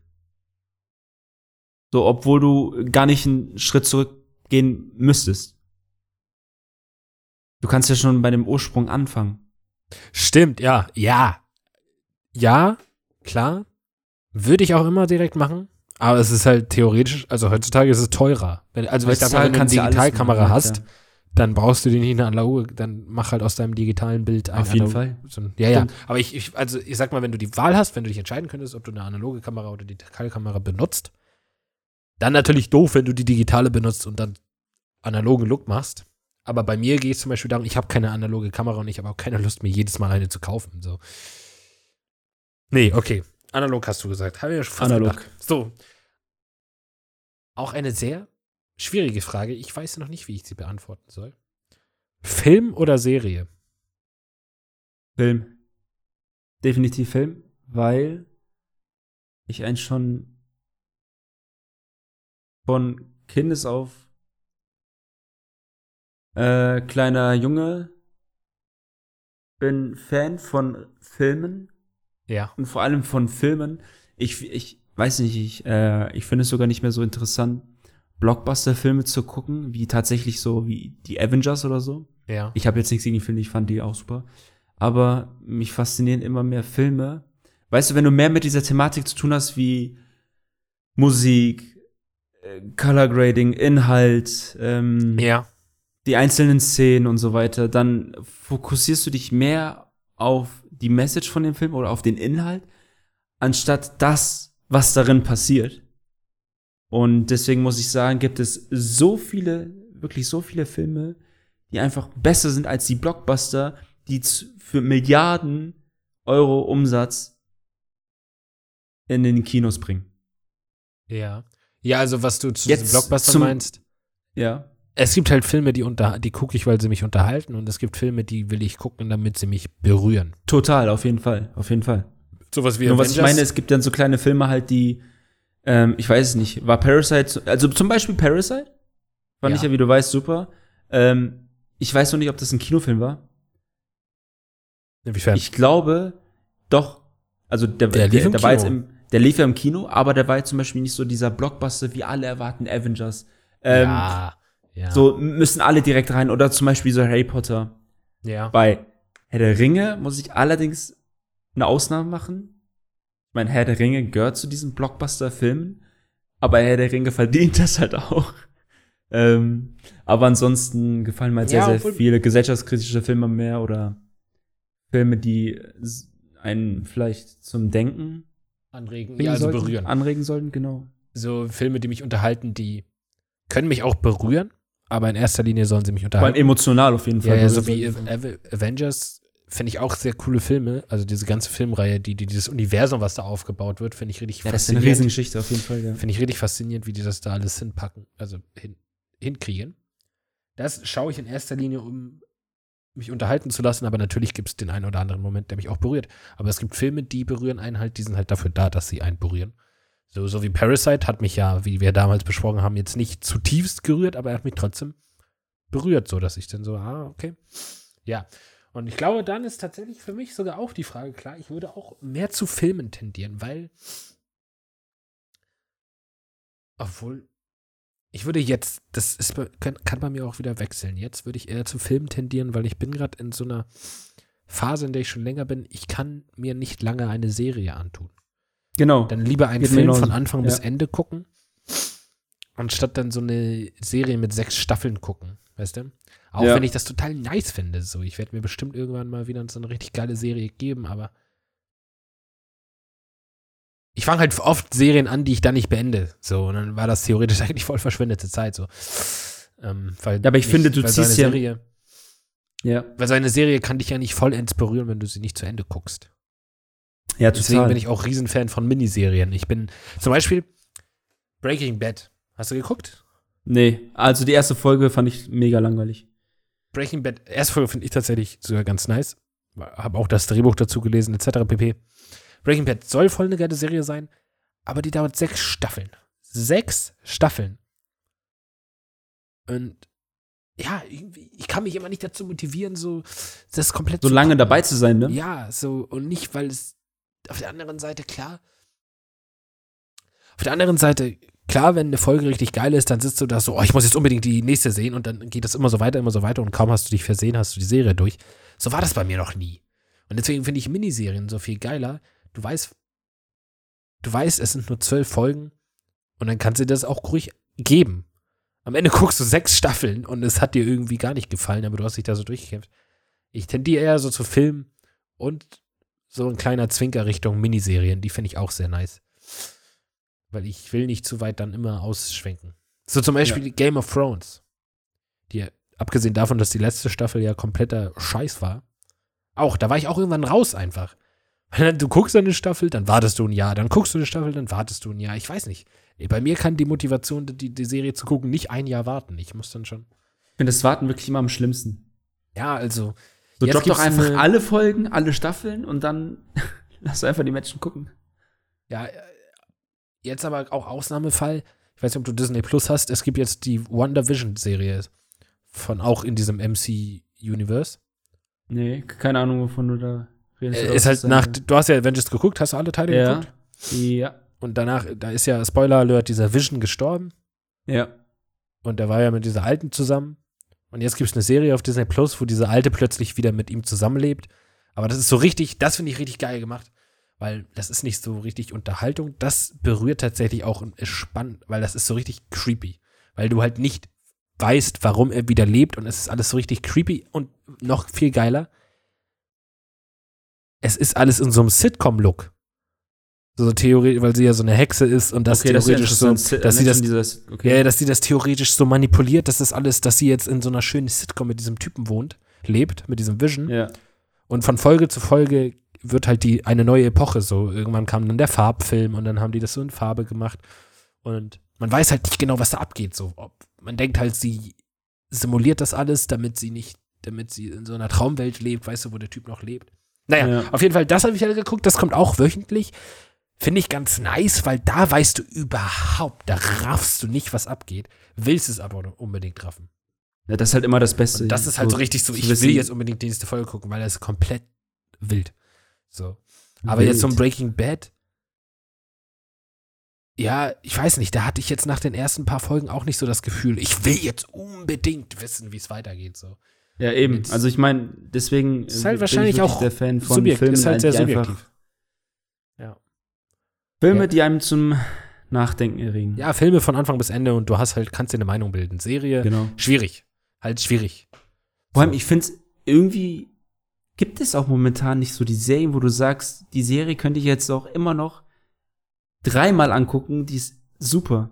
So, obwohl du gar nicht einen Schritt zurückgehen müsstest. Du kannst ja schon bei dem Ursprung anfangen. Stimmt, ja, ja. Ja, klar. Würde ich auch immer direkt machen. Aber es ist halt theoretisch, also heutzutage ist es teurer. Wenn, also wenn du eine Digitalkamera machen, hast, ja. dann brauchst du dir nicht eine analoge, dann mach halt aus deinem digitalen Bild ein Auf jeden Fall. So ein, ja, ja. Aber ich, ich, also ich sag mal, wenn du die Wahl hast, wenn du dich entscheiden könntest, ob du eine analoge Kamera oder die Digitalkamera benutzt, dann natürlich doof, wenn du die digitale benutzt und dann analogen Look machst. Aber bei mir geht es zum Beispiel darum, ich habe keine analoge Kamera und ich habe auch keine Lust, mir jedes Mal eine zu kaufen. So. Nee, okay. Analog hast du gesagt. Habe ich ja schon Analog. gedacht. So. Auch eine sehr schwierige Frage. Ich weiß noch nicht, wie ich sie beantworten soll. Film oder Serie? Film. Definitiv Film, weil ich eigentlich schon von Kindes auf äh, kleiner Junge bin Fan von Filmen Ja. und vor allem von Filmen. Ich, ich weiß nicht, ich, äh, ich finde es sogar nicht mehr so interessant, Blockbuster-Filme zu gucken, wie tatsächlich so wie die Avengers oder so. Ja. Ich habe jetzt nichts gegen die Filme, ich fand die auch super. Aber mich faszinieren immer mehr Filme. Weißt du, wenn du mehr mit dieser Thematik zu tun hast, wie Musik, äh, Color Grading, Inhalt, ähm, ja. die einzelnen Szenen und so weiter, dann fokussierst du dich mehr auf die Message von dem Film oder auf den Inhalt, anstatt das, was darin passiert. Und deswegen muss ich sagen, gibt es so viele, wirklich so viele Filme, die einfach besser sind als die Blockbuster, die für Milliarden Euro Umsatz in den Kinos bringen. Ja. Ja, also was du zu Jetzt diesem Blockbuster zum- meinst. Ja. Es gibt halt Filme, die unter, die gucke ich, weil sie mich unterhalten, und es gibt Filme, die will ich gucken, damit sie mich berühren. Total, auf jeden Fall, auf jeden Fall. Sowas wie Nur was ich meine, es gibt dann so kleine Filme halt, die, ähm, ich weiß es nicht, war Parasite, so- also zum Beispiel Parasite, fand Ja. ich ja, wie du weißt, super. Ähm, ich weiß noch nicht, ob das ein Kinofilm war. Inwiefern? Ich glaube, doch. Also der, Der der, der, war jetzt im, der lief ja im Kino, aber der war jetzt zum Beispiel nicht so dieser Blockbuster, wie alle erwarten, Avengers. Ähm, ja, ja. So müssen alle direkt rein. Oder zum Beispiel so Harry Potter. ja. Bei Herr der Ringe muss ich allerdings eine Ausnahme machen. Ich meine, Herr der Ringe gehört zu diesen Blockbuster-Filmen, aber Herr der Ringe verdient das halt auch. Ähm, aber ansonsten gefallen mir halt Ja, sehr, sehr viele gesellschaftskritische Filme mehr oder Filme, die einen vielleicht zum Denken Anregen, ja, also sollten, berühren. anregen sollten, genau. So Filme, die mich unterhalten, die können mich auch berühren, aber in erster Linie sollen sie mich unterhalten. emotional auf jeden Ja, Fall. ja, Also so wie Ave- Avengers finde ich auch sehr coole Filme. Also diese ganze Filmreihe, die, die dieses Universum, was da aufgebaut wird, finde ich richtig ja, das ist eine faszinierend. Riesengeschichte auf jeden Fall, ja. Finde ich richtig faszinierend, wie die das da alles hinpacken, also hin, hinkriegen. Das schaue ich in erster Linie, um mich unterhalten zu lassen, aber natürlich gibt es den einen oder anderen Moment, der mich auch berührt. Aber es gibt Filme, die berühren einen halt, die sind halt dafür da, dass sie einen berühren. So, so wie Parasite hat mich ja, wie wir damals besprochen haben, jetzt nicht zutiefst gerührt, aber er hat mich trotzdem berührt, so dass ich dann so, ah, okay. Ja. Und ich glaube, dann ist tatsächlich für mich sogar auch die Frage klar, ich würde auch mehr zu Filmen tendieren, weil obwohl, ich würde jetzt, das ist, kann, kann bei mir auch wieder wechseln. Jetzt würde ich eher zu Filmen tendieren, weil ich bin gerade in so einer Phase, in der ich schon länger bin. Ich kann mir nicht lange eine Serie antun. Genau. Dann lieber einen Geht Film von Anfang bis Ja. Ende gucken, anstatt dann so eine Serie mit sechs Staffeln gucken, weißt du? Auch Ja. wenn ich das total nice finde. So, ich werde mir bestimmt irgendwann mal wieder so eine richtig geile Serie geben, aber ich fange halt oft Serien an, die ich dann nicht beende. So, und dann war das theoretisch eigentlich voll verschwendete Zeit. So. Ähm, weil Ja, aber ich finde, du ziehst ja- Serie, ja. weil so eine Serie kann dich ja nicht vollends berühren, wenn du sie nicht zu Ende guckst. Ja, Deswegen total. bin ich auch Riesenfan von Miniserien. Ich bin zum Beispiel Breaking Bad. Hast du geguckt? Nee, also die erste Folge fand ich mega langweilig. Breaking Bad, erste Folge finde ich tatsächlich sogar ganz nice. Habe auch das Drehbuch dazu gelesen, etc. pp. Breaking Bad soll voll eine geile Serie sein, aber die dauert sechs Staffeln. Sechs Staffeln. Und ja, ich kann mich immer nicht dazu motivieren, so das komplett So lange dabei zu sein, ne? Ja, so, und nicht, weil es auf der anderen Seite, klar. Auf der anderen Seite, klar, wenn eine Folge richtig geil ist, dann sitzt du da so, oh, ich muss jetzt unbedingt die nächste sehen und dann geht das immer so weiter, immer so weiter und kaum hast du dich versehen, hast du die Serie durch. So war das bei mir noch nie. Und deswegen finde ich Miniserien so viel geiler. Du weißt, du weißt, es sind nur zwölf Folgen und dann kannst du dir das auch ruhig geben. Am Ende guckst du sechs Staffeln und es hat dir irgendwie gar nicht gefallen, aber du hast dich da so durchgekämpft. Ich tendiere eher so zu Filmen und so ein kleiner Zwinker Richtung Miniserien, die finde ich auch sehr nice. Weil ich will nicht zu weit dann immer ausschwenken. So zum Beispiel Game of Thrones. Die, abgesehen davon, dass die letzte Staffel ja kompletter Scheiß war. Auch, da war ich auch irgendwann raus einfach. Du guckst eine Staffel, dann wartest du ein Jahr, dann guckst du eine Staffel, dann wartest du ein Jahr. Ich weiß nicht. Bei mir kann die Motivation, die, die Serie zu gucken, nicht ein Jahr warten. Ich muss dann schon. Ich finde das Warten wirklich immer am schlimmsten. Ja, also. So drop doch einfach eine- alle Folgen, alle Staffeln und dann lass einfach die Menschen gucken. Ja, äh, jetzt aber auch Ausnahmefall. Ich weiß nicht, ob du Disney Plus hast. Es gibt jetzt die WandaVision-Serie von auch in diesem MC-Universe. Nee, keine Ahnung, wovon du da Äh, ist halt nach, du hast ja Avengers geguckt, hast du alle Teile Ja. geguckt? Ja. Und danach, da ist ja, Spoiler Alert, dieser Vision gestorben. Ja. Und der war ja mit dieser Alten zusammen. Und jetzt gibt es eine Serie auf Disney Plus, wo diese Alte plötzlich wieder mit ihm zusammenlebt. Aber das ist so richtig, das finde ich richtig geil gemacht. Weil das ist nicht so richtig Unterhaltung. Das berührt tatsächlich auch und ist spannend, weil das ist so richtig creepy. Weil du halt nicht weißt, warum er wieder lebt und es ist alles so richtig creepy und noch viel geiler. Es ist alles in so einem Sitcom-Look. So theoretisch, weil sie ja so eine Hexe ist und das okay, das theoretisch so, interessant. dass sie das, dieses, okay. ja, dass sie das theoretisch so manipuliert, dass das alles, dass sie jetzt in so einer schönen Sitcom mit diesem Typen wohnt, lebt, mit diesem Vision. ja. Und von Folge zu Folge wird halt die eine neue Epoche so. Irgendwann kam dann der Farbfilm und dann haben die das so in Farbe gemacht. Und man weiß halt nicht genau, was da abgeht. So, ob, man denkt halt, sie simuliert das alles, damit sie nicht, damit sie in so einer Traumwelt lebt, weißt du, wo der Typ noch lebt. Naja, Ja. auf jeden Fall, das habe ich halt geguckt, das kommt auch wöchentlich. Finde ich ganz nice, weil da weißt du überhaupt, da raffst du nicht, was abgeht, willst es aber unbedingt raffen. ja, das ist halt immer das Beste. Und das ist halt so richtig so, ich will jetzt unbedingt die nächste Folge gucken, weil das ist komplett wild. So. Aber Wild. jetzt so ein Breaking Bad, ja, ich weiß nicht, da hatte ich jetzt nach den ersten paar Folgen auch nicht so das Gefühl, ich will jetzt unbedingt wissen, wie es weitergeht. So. Ja, eben. Also ich meine, deswegen Ist halt wahrscheinlich auch der Fan von Subjekt, Filmen, ist halt sehr subjektiv. Ja. Filme, Ja. die einem zum Nachdenken erregen. ja, Filme von Anfang bis Ende und du hast halt, kannst dir eine Meinung bilden. Serie, Genau. schwierig. Halt schwierig. Vor allem, So. ich finde irgendwie gibt es auch momentan nicht so die Serien, wo du sagst, die Serie könnte ich jetzt auch immer noch dreimal angucken, die ist super.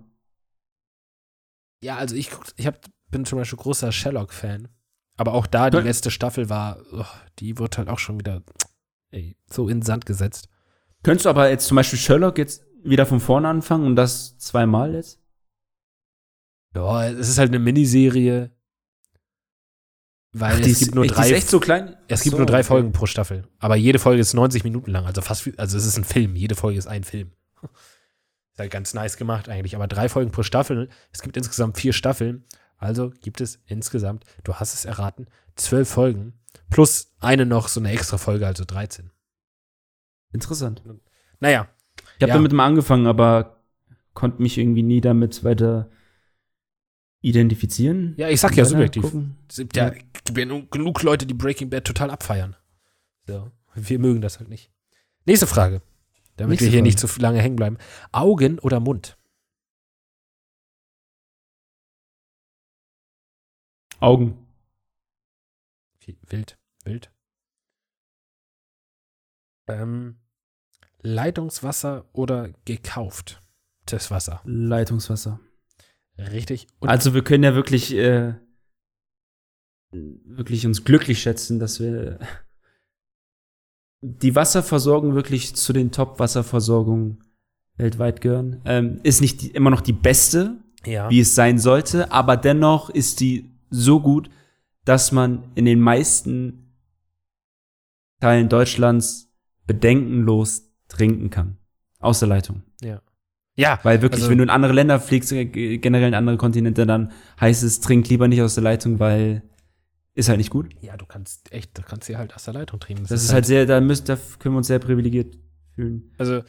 Ja, also ich, guck- ich hab, bin zum Beispiel großer Sherlock-Fan. Aber auch da, die letzte Staffel war, oh, die wird halt auch schon wieder ey, so in den Sand gesetzt. Könntest du aber jetzt zum Beispiel Sherlock jetzt wieder von vorne anfangen und das zweimal jetzt? Ja, es ist halt eine Miniserie. Weil Ach, es ist- gibt nur echt- drei, ist echt so klein. es gibt so, nur drei okay. Folgen pro Staffel. Aber jede Folge ist 90 Minuten lang. Also fast, also es ist ein Film. Jede Folge ist ein Film. Ist halt ganz nice gemacht eigentlich. Aber drei Folgen pro Staffel. Es gibt insgesamt vier Staffeln. Also gibt es insgesamt, du hast es erraten, zwölf Folgen. Plus eine noch so eine extra Folge, also 13. Interessant. Naja, Ich habe Ja. damit mal angefangen, aber konnte mich irgendwie nie damit weiter identifizieren. Ja, ich sag ja subjektiv. gucken. es gibt ja, genug Leute, die Breaking Bad total abfeiern. So, wir mögen das halt nicht. Nächste Frage. Damit Nächste wir hier Frage. nicht zu lange hängen bleiben. Augen oder Mund? Augen. Wild, wild. Ähm, Leitungswasser oder gekauft? Das Wasser. Leitungswasser. Richtig. Und also wir können ja wirklich, äh, wirklich uns glücklich schätzen, dass wir die Wasserversorgung wirklich zu den Top-Wasserversorgungen weltweit gehören. Ähm, ist nicht die, immer noch die beste, ja. wie es sein sollte, aber dennoch ist die so gut, dass man in den meisten Teilen Deutschlands bedenkenlos trinken kann. Aus der Leitung. ja, Weil wirklich, Also- wenn du in andere Länder fliegst, äh, generell in andere Kontinente, dann heißt es, trink lieber nicht aus der Leitung, weil ist halt nicht gut. ja, du kannst echt, du kannst hier halt aus der Leitung trinken. Das, ist halt sehr, da, müsst, da können wir uns sehr privilegiert fühlen. also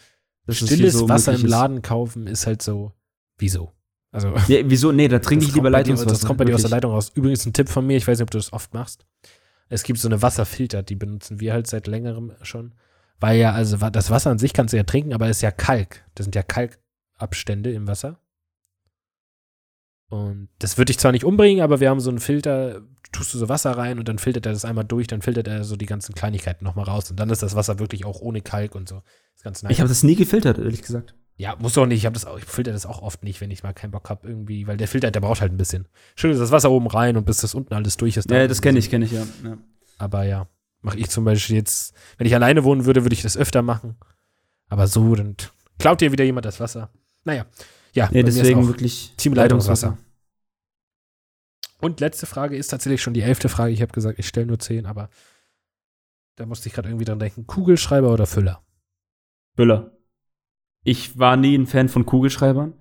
stilles so Wasser im. Laden kaufen ist halt so, wieso? Also Ja, wieso? Nee, da trinke Das ich lieber bei dir- Leitungswasser. Das kommt bei dir aus der wirklich. Leitung raus. Übrigens ein Tipp von mir, ich weiß nicht, ob du das oft machst. Es gibt so eine Wasserfilter, die benutzen wir halt seit längerem schon. Weil ja, also das Wasser an sich kannst du ja trinken, aber es ist ja Kalk. Das sind ja Kalkabstände im Wasser. Und das wird dich zwar nicht umbringen, aber wir haben so einen Filter, tust du so Wasser rein und dann filtert er das einmal durch, dann filtert er so die ganzen Kleinigkeiten nochmal raus. Und dann ist das Wasser wirklich auch ohne Kalk und so. ist ganz nice. Ich habe das nie gefiltert, ehrlich gesagt. Ja, muss doch nicht. Ich habe das auch, ich filter das auch oft nicht, wenn ich mal keinen Bock habe irgendwie, weil der Filter, der braucht halt ein bisschen. Schön ist das Wasser oben rein und bis das unten alles durch ist. Ja, das kenne ich, kenne ich, ja. ja. Aber ja, mache ich zum Beispiel jetzt, wenn ich alleine wohnen würde, würde ich das öfter machen. Aber so, dann klaut dir wieder jemand das Wasser. Naja, ja, Nee, deswegen wirklich Team Leitungswasser. Und letzte Frage ist tatsächlich schon die elfte Frage. Ich habe gesagt, ich stelle nur zehn, aber da musste ich gerade irgendwie dran denken. Kugelschreiber oder Füller? Büller. Ich war nie ein Fan von Kugelschreibern.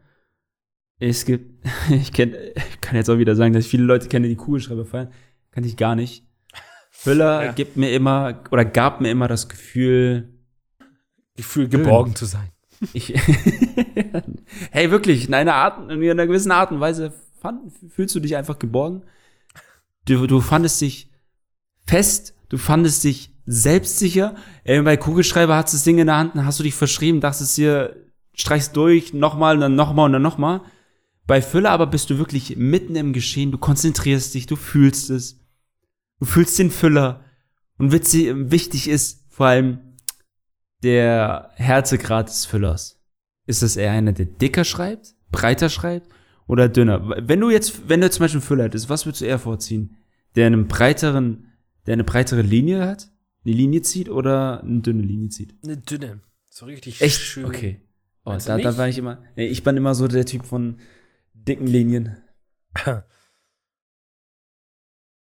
Es gibt, ich kenn, ich kann jetzt auch wieder sagen, dass ich viele Leute kenne, die Kugelschreiber feiern. Kann ich gar nicht. Füller Ja. gibt mir immer, oder gab mir immer das Gefühl, Gefühl, geborgen zu sein. ich, hey, wirklich, in einer Art, in einer gewissen Art und Weise fand, fühlst du dich einfach geborgen. Du, du fandest dich fest, du fandest dich selbstsicher. Ey, bei Kugelschreiber hast du das Ding in der Hand, dann hast du dich verschrieben, dachtest dir, streichst durch, nochmal, und dann nochmal und dann nochmal. Bei Füller aber bist du wirklich mitten im Geschehen, du konzentrierst dich, du fühlst es. Du fühlst den Füller. Und wichtig ist vor allem, der Härtegrad des Füllers? Ist das eher einer, der dicker schreibt, breiter schreibt oder dünner? Wenn du jetzt, wenn du zum Beispiel einen Füller hättest, was würdest du eher vorziehen? Der einen breiteren, der eine breitere Linie hat, eine Linie zieht oder eine dünne Linie zieht? Eine dünne. So richtig Echt? schön. Okay. Oh, da, da war ich immer, nee, ich bin immer so der Typ von dicken Linien.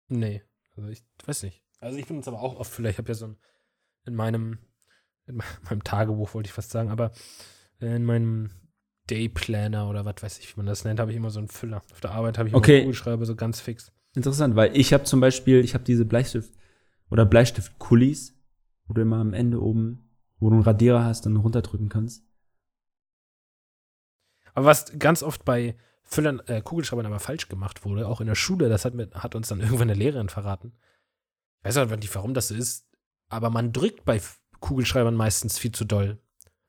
Nee, also ich weiß nicht. Also ich benutze aber auch oft Füller. Ich habe ja so ein, in meinem, in meinem Tagebuch wollte ich fast sagen, aber in meinem Dayplanner oder was weiß ich, wie man das nennt, habe ich immer so einen Füller. Auf der Arbeit habe ich immer Okay. einen Kugelschreiber, so ganz fix. Interessant, weil ich habe zum Beispiel, ich habe diese Bleistift oder Bleistift-Kulis, wo du immer am Ende oben, wo du einen Radierer hast, dann runterdrücken kannst. Aber was ganz oft bei Füllern, äh, Kugelschreibern aber falsch gemacht wurde, auch in der Schule, das hat, mit, hat uns dann irgendwann eine Lehrerin verraten. Ich weiß auch nicht, warum das so ist, aber man drückt bei Kugelschreibern meistens viel zu doll.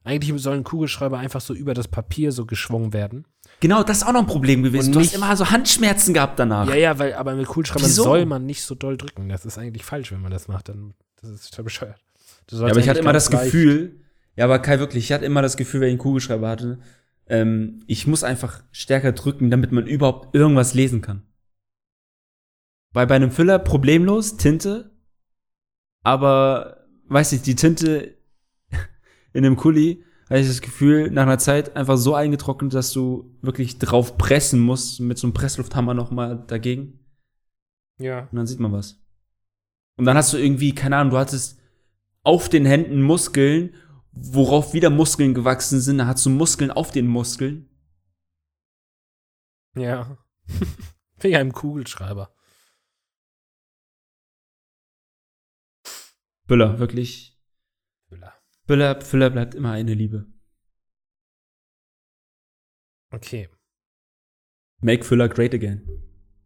Eigentlich sollen Kugelschreiber einfach so über das Papier so geschwungen werden. Genau, das ist auch noch ein Problem gewesen. Und Du hast immer so Handschmerzen gehabt danach. Ja, ja, weil, aber mit Kugelschreibern Wieso? soll man nicht so doll drücken. Das ist eigentlich falsch, wenn man das macht. Dann das ist total bescheuert. Du Ja, aber ich hatte immer das leicht- Gefühl, ja, aber Kai, wirklich, ich hatte immer das Gefühl, wenn ich einen Kugelschreiber hatte, ähm, ich muss einfach stärker drücken, damit man überhaupt irgendwas lesen kann. Weil bei einem Füller problemlos, Tinte, aber, weiß nicht, die Tinte in dem Kuli, hatte ich das Gefühl, nach einer Zeit einfach so eingetrocknet, dass du wirklich drauf pressen musst, mit so einem Presslufthammer nochmal dagegen. Ja. Und dann sieht man was. Und dann hast du irgendwie, keine Ahnung, du hattest auf den Händen Muskeln, worauf wieder Muskeln gewachsen sind. Da hast du Muskeln auf den Muskeln. Ja. Wie einem Kugelschreiber. Füller, wirklich. Füller. Füller, bleibt immer eine Liebe. Okay. Make Füller great again.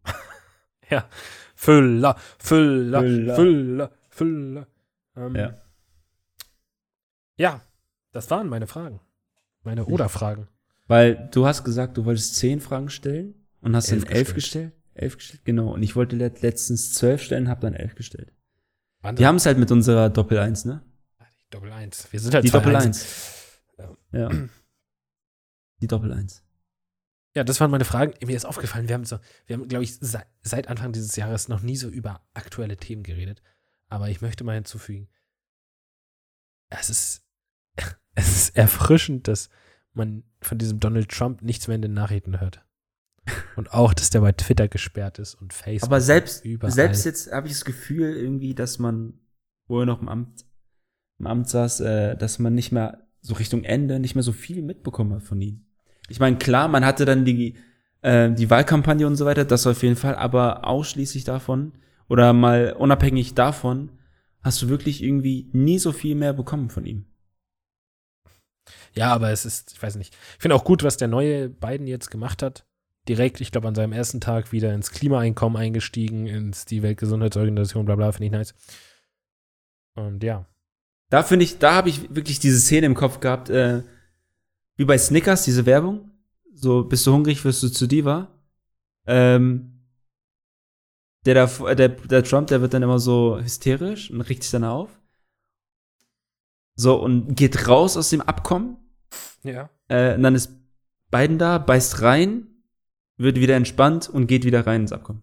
Ja. Füller, Füller, Füller. Füller, Füller. Ähm, Ja. Ja, das waren meine Fragen. Meine Oder-Fragen. Weil du hast gesagt, du wolltest zehn Fragen stellen und hast Elf dann elf gestellt. gestellt. Elf gestellt, genau. Und ich wollte let- letztens zwölf stellen, hab dann elf gestellt. Waren Die haben es halt mit unserer Doppel 1, ne? Doppel eins. Wir sind halt Die Doppel Einsen. 1. Ja. Die Doppel 1. Ja, das waren meine Fragen. Mir ist aufgefallen, wir haben so, wir haben, glaube ich, seit, seit Anfang dieses Jahres noch nie so über aktuelle Themen geredet. Aber ich möchte mal hinzufügen, es ist, es ist erfrischend, dass man von diesem Donald Trump nichts mehr in den Nachrichten hört. Und auch, dass der bei Twitter gesperrt ist und Facebook. Aber selbst, überall. selbst jetzt habe ich das Gefühl irgendwie, dass man, wo er noch im Amt, im Amt saß, äh, dass man nicht mehr so Richtung Ende nicht mehr so viel mitbekommen hat von ihm. Ich meine, klar, man hatte dann die, äh, die Wahlkampagne und so weiter, das auf jeden Fall, aber ausschließlich davon oder mal unabhängig davon hast du wirklich irgendwie nie so viel mehr bekommen von ihm. Ja, aber es ist, ich weiß nicht. Ich finde auch gut, was der neue Biden jetzt gemacht hat. Direkt, ich glaube, an seinem ersten Tag wieder ins Klimaeinkommen eingestiegen, ins die Weltgesundheitsorganisation, bla bla, finde ich nice. Und ja. Da finde ich, da habe ich wirklich diese Szene im Kopf gehabt, äh, wie bei Snickers, diese Werbung. So, bist du hungrig, wirst du zu Diva. Ähm, der, da, der, der Trump, der wird dann immer so hysterisch und regt sich dann auf. So, und geht raus aus dem Abkommen. Ja. Äh, und dann ist Biden da, beißt rein, wird wieder entspannt und geht wieder rein ins Abkommen.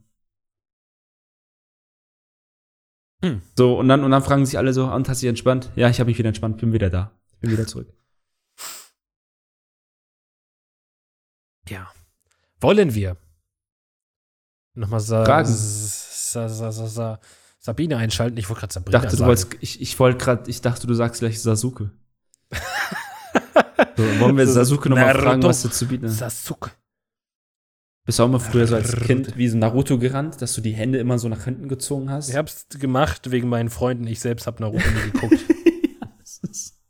Hm. So, und dann, und dann fragen sich alle so, und hast du dich entspannt? Ja, ich habe mich wieder entspannt, bin wieder da. Bin wieder zurück. Ja. Wollen wir nochmal sa Fragen. sa sa sa sa Sabine einschalten? Ich wollte gerade Sabrina dachte, du sagen. wolltest, ich, ich wollte gerade, ich dachte, du sagst gleich Sasuke. So, wollen wir Sasuke nochmal fragen, was du zu bieten hast? Sasuke. Bist du auch mal früher so als Naruto. Kind wie so Naruto gerannt, dass du die Hände immer so nach hinten gezogen hast? Ich hab's gemacht wegen meinen Freunden. Ich selbst habe Naruto nie geguckt. Ja, ist-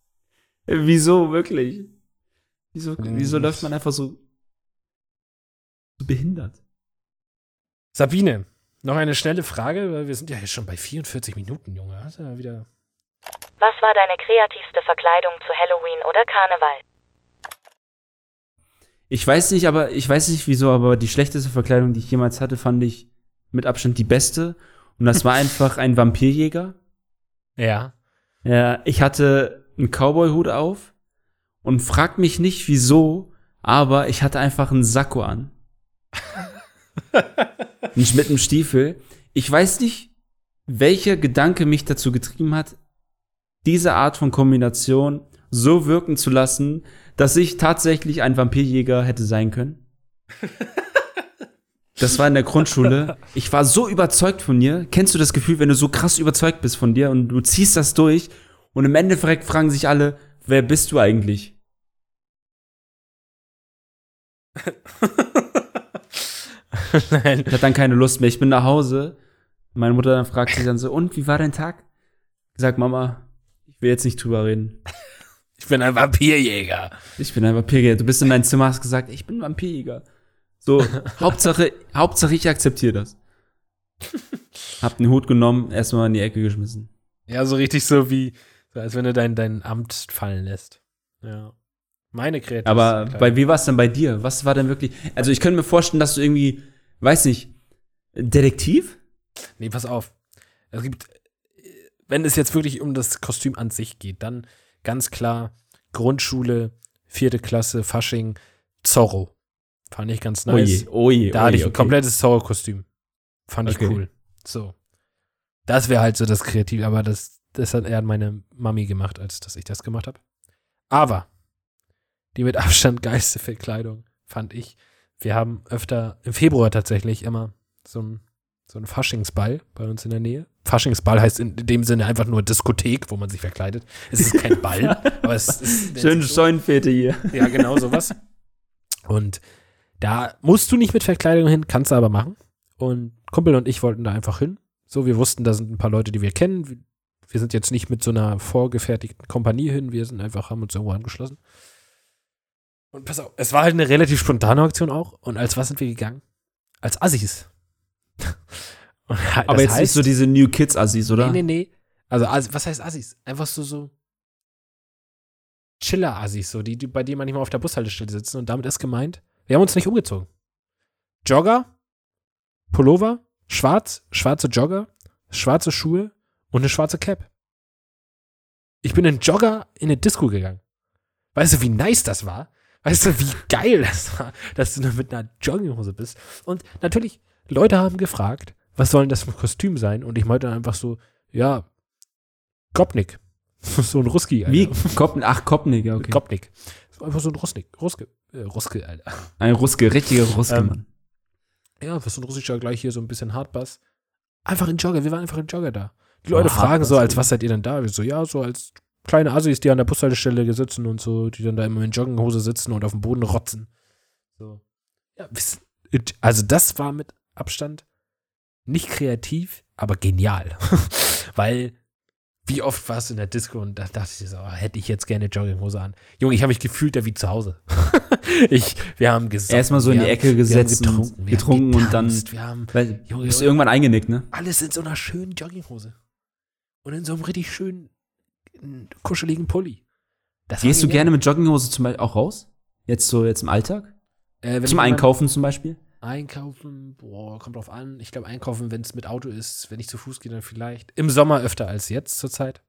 Wieso, wirklich? Wieso, wieso Ähm, läuft man einfach so, so behindert? Sabine, noch eine schnelle Frage, weil wir sind ja jetzt schon bei 44 Minuten, Junge. Hast du ja wieder Was war deine kreativste Verkleidung zu Halloween oder Karneval? Ich weiß nicht, aber ich weiß nicht wieso, aber die schlechteste Verkleidung, die ich jemals hatte, fand ich mit Abstand die beste. Und das war einfach ein Vampirjäger. Ja. Ja, ich hatte einen Cowboy-Hut auf und frag mich nicht wieso, aber ich hatte einfach einen Sakko an. Nicht mit einem Stiefel. Ich weiß nicht, welcher Gedanke mich dazu getrieben hat, diese Art von Kombination so wirken zu lassen, dass ich tatsächlich ein Vampirjäger hätte sein können. Das war in der Grundschule. Ich war so überzeugt von dir. Kennst du das Gefühl, wenn du so krass überzeugt bist von dir und du ziehst das durch und im Endeffekt fragen sich alle, wer bist du eigentlich? Nein. Ich hatte dann keine Lust mehr. Ich bin nach Hause. Meine Mutter dann fragt sich dann so, und wie war dein Tag? Ich sag, Mama, ich will jetzt nicht drüber reden. Ich bin ein Vampirjäger. Ich bin ein Vampirjäger. Du bist in mein Zimmer, hast gesagt, ich bin ein Vampirjäger. So, Hauptsache, Hauptsache ich akzeptiere das. Hab den Hut genommen, erstmal in die Ecke geschmissen. Ja, so richtig so wie, als wenn du dein, dein Amt fallen lässt. Ja. Meine Kreativität. Aber bei wie war es denn bei dir? Was war denn wirklich? Also ich könnte mir vorstellen, dass du irgendwie, weiß nicht, Detektiv? Nee, pass auf. Es gibt, wenn es jetzt wirklich um das Kostüm an sich geht, dann ganz klar Grundschule, vierte Klasse, Fasching, Zorro. Fand ich ganz nice. Oje, oje, da hatte ich ein komplettes Zorro-Kostüm. Fand ich Okay. cool. So. Das wäre halt so das Kreativ, aber das, das hat eher meine Mami gemacht, als dass ich das gemacht habe. Aber die mit Abstand geilste Verkleidung fand ich. Wir haben öfter im Februar tatsächlich immer so ein so ein Faschingsball bei uns in der Nähe. Faschingsball heißt in dem Sinne einfach nur Diskothek, wo man sich verkleidet. Es ist kein Ball, aber es ist Schön. Scheunenfete hier. Ja, genau sowas. Und da musst du nicht mit Verkleidung hin, kannst du aber machen. Und Kumpel und ich wollten da einfach hin. So, wir wussten, da sind ein paar Leute, die wir kennen. Wir- Wir sind jetzt nicht mit so einer vorgefertigten Kompanie hin, wir sind einfach, haben uns irgendwo angeschlossen. Und pass auf, es war halt eine relativ spontane Aktion auch. Und als was sind wir gegangen? Als Assis. Aber jetzt nicht heißt- so diese New Kids Assis, oder? Nee, nee, nee. Also, Assi- was heißt Assis? Einfach so, so Chiller-Assis, so, die, die, bei denen man nicht mal auf der Bushaltestelle sitzen. Und damit ist gemeint, wir haben uns nicht umgezogen. Jogger, Pullover, schwarz, schwarze Jogger, schwarze Schuhe und eine schwarze Cap. Ich bin in Jogger in eine Disco gegangen. Weißt du, wie nice das war? Weißt du, wie geil das war, dass du nur mit einer Jogginghose bist? Und natürlich, Leute haben gefragt, was soll denn das für ein Kostüm sein? Und ich meinte dann einfach so, ja, Kopnik. so ein Ruski, Alter. Wie? Koppen, ach, Kopnik, ja, okay. Kopnik. Einfach so ein Rusnik, Ruske, äh, Ruske, Alter. Ein Ruske, richtiger Ruske, Ähm, Mann. Ja, was so ein russischer gleich hier so ein bisschen Hardbass. Einfach in Jogger, wir waren einfach in Jogger da. Die Leute Oh, fragen so, als was seid ihr denn da? Wir so, ja, so als kleine Assis, die an der Bushaltestelle sitzen und so, die dann da immer in Jogginghose sitzen und auf dem Boden rotzen. So. Ja, also das war mit Abstand nicht kreativ, aber genial. Weil, wie oft warst du in der Disco und da dachte ich so, oh, hätte ich jetzt gerne Jogginghose an. Junge, ich habe mich gefühlt da wie zu Hause. ich, wir haben gesagt. Erstmal so in die Ecke gesetzt haben und getrunken, getrunken haben und dann- getanzt, wir haben Weil, Junge, bist du irgendwann eingenickt, ne? alles in so einer schönen Jogginghose. Und in so einem richtig schönen, kuscheligen Pulli. Das Gehst du gerne mit Jogginghose zum Beispiel auch raus? Jetzt so, jetzt im Alltag? äh, Zum Einkaufen zum Beispiel? Einkaufen, boah, kommt drauf an. Ich glaube, einkaufen, wenn es mit Auto ist, wenn ich zu Fuß gehe, dann vielleicht. Im Sommer öfter als jetzt zurzeit.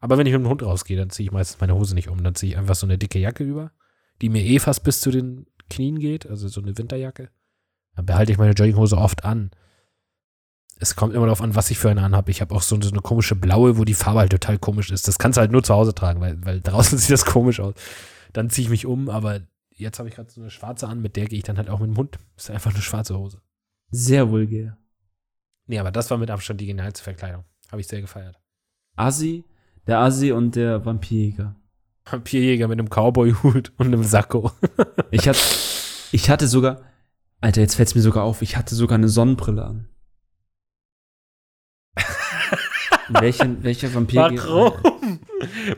Aber wenn ich mit dem Hund rausgehe, dann ziehe ich meistens meine Hose nicht um. Dann ziehe ich einfach so eine dicke Jacke über, die mir eh fast bis zu den Knien geht, also so eine Winterjacke. Dann behalte ich meine Jogginghose oft an. Es kommt immer darauf an, was ich für eine anhabe. Ich habe auch so eine, komische blaue, wo die Farbe halt total komisch ist. Das kannst du halt nur zu Hause tragen, weil, weil draußen sieht das komisch aus. Dann ziehe ich mich um, aber jetzt habe ich gerade so eine schwarze an, mit der gehe ich dann halt auch mit dem Hund. Ist einfach eine schwarze Hose. Sehr vulgär. Nee, aber das war mit Abstand die genialste Verkleidung. Habe ich sehr gefeiert. Assi, der Assi und der Vampirjäger. Vampirjäger mit einem Cowboy-Hut und einem Sakko. Ich hatte, ich hatte sogar, Alter, jetzt fällt's mir sogar auf, ich hatte sogar eine Sonnenbrille an. Welche, welcher Vampirjäger? Warum?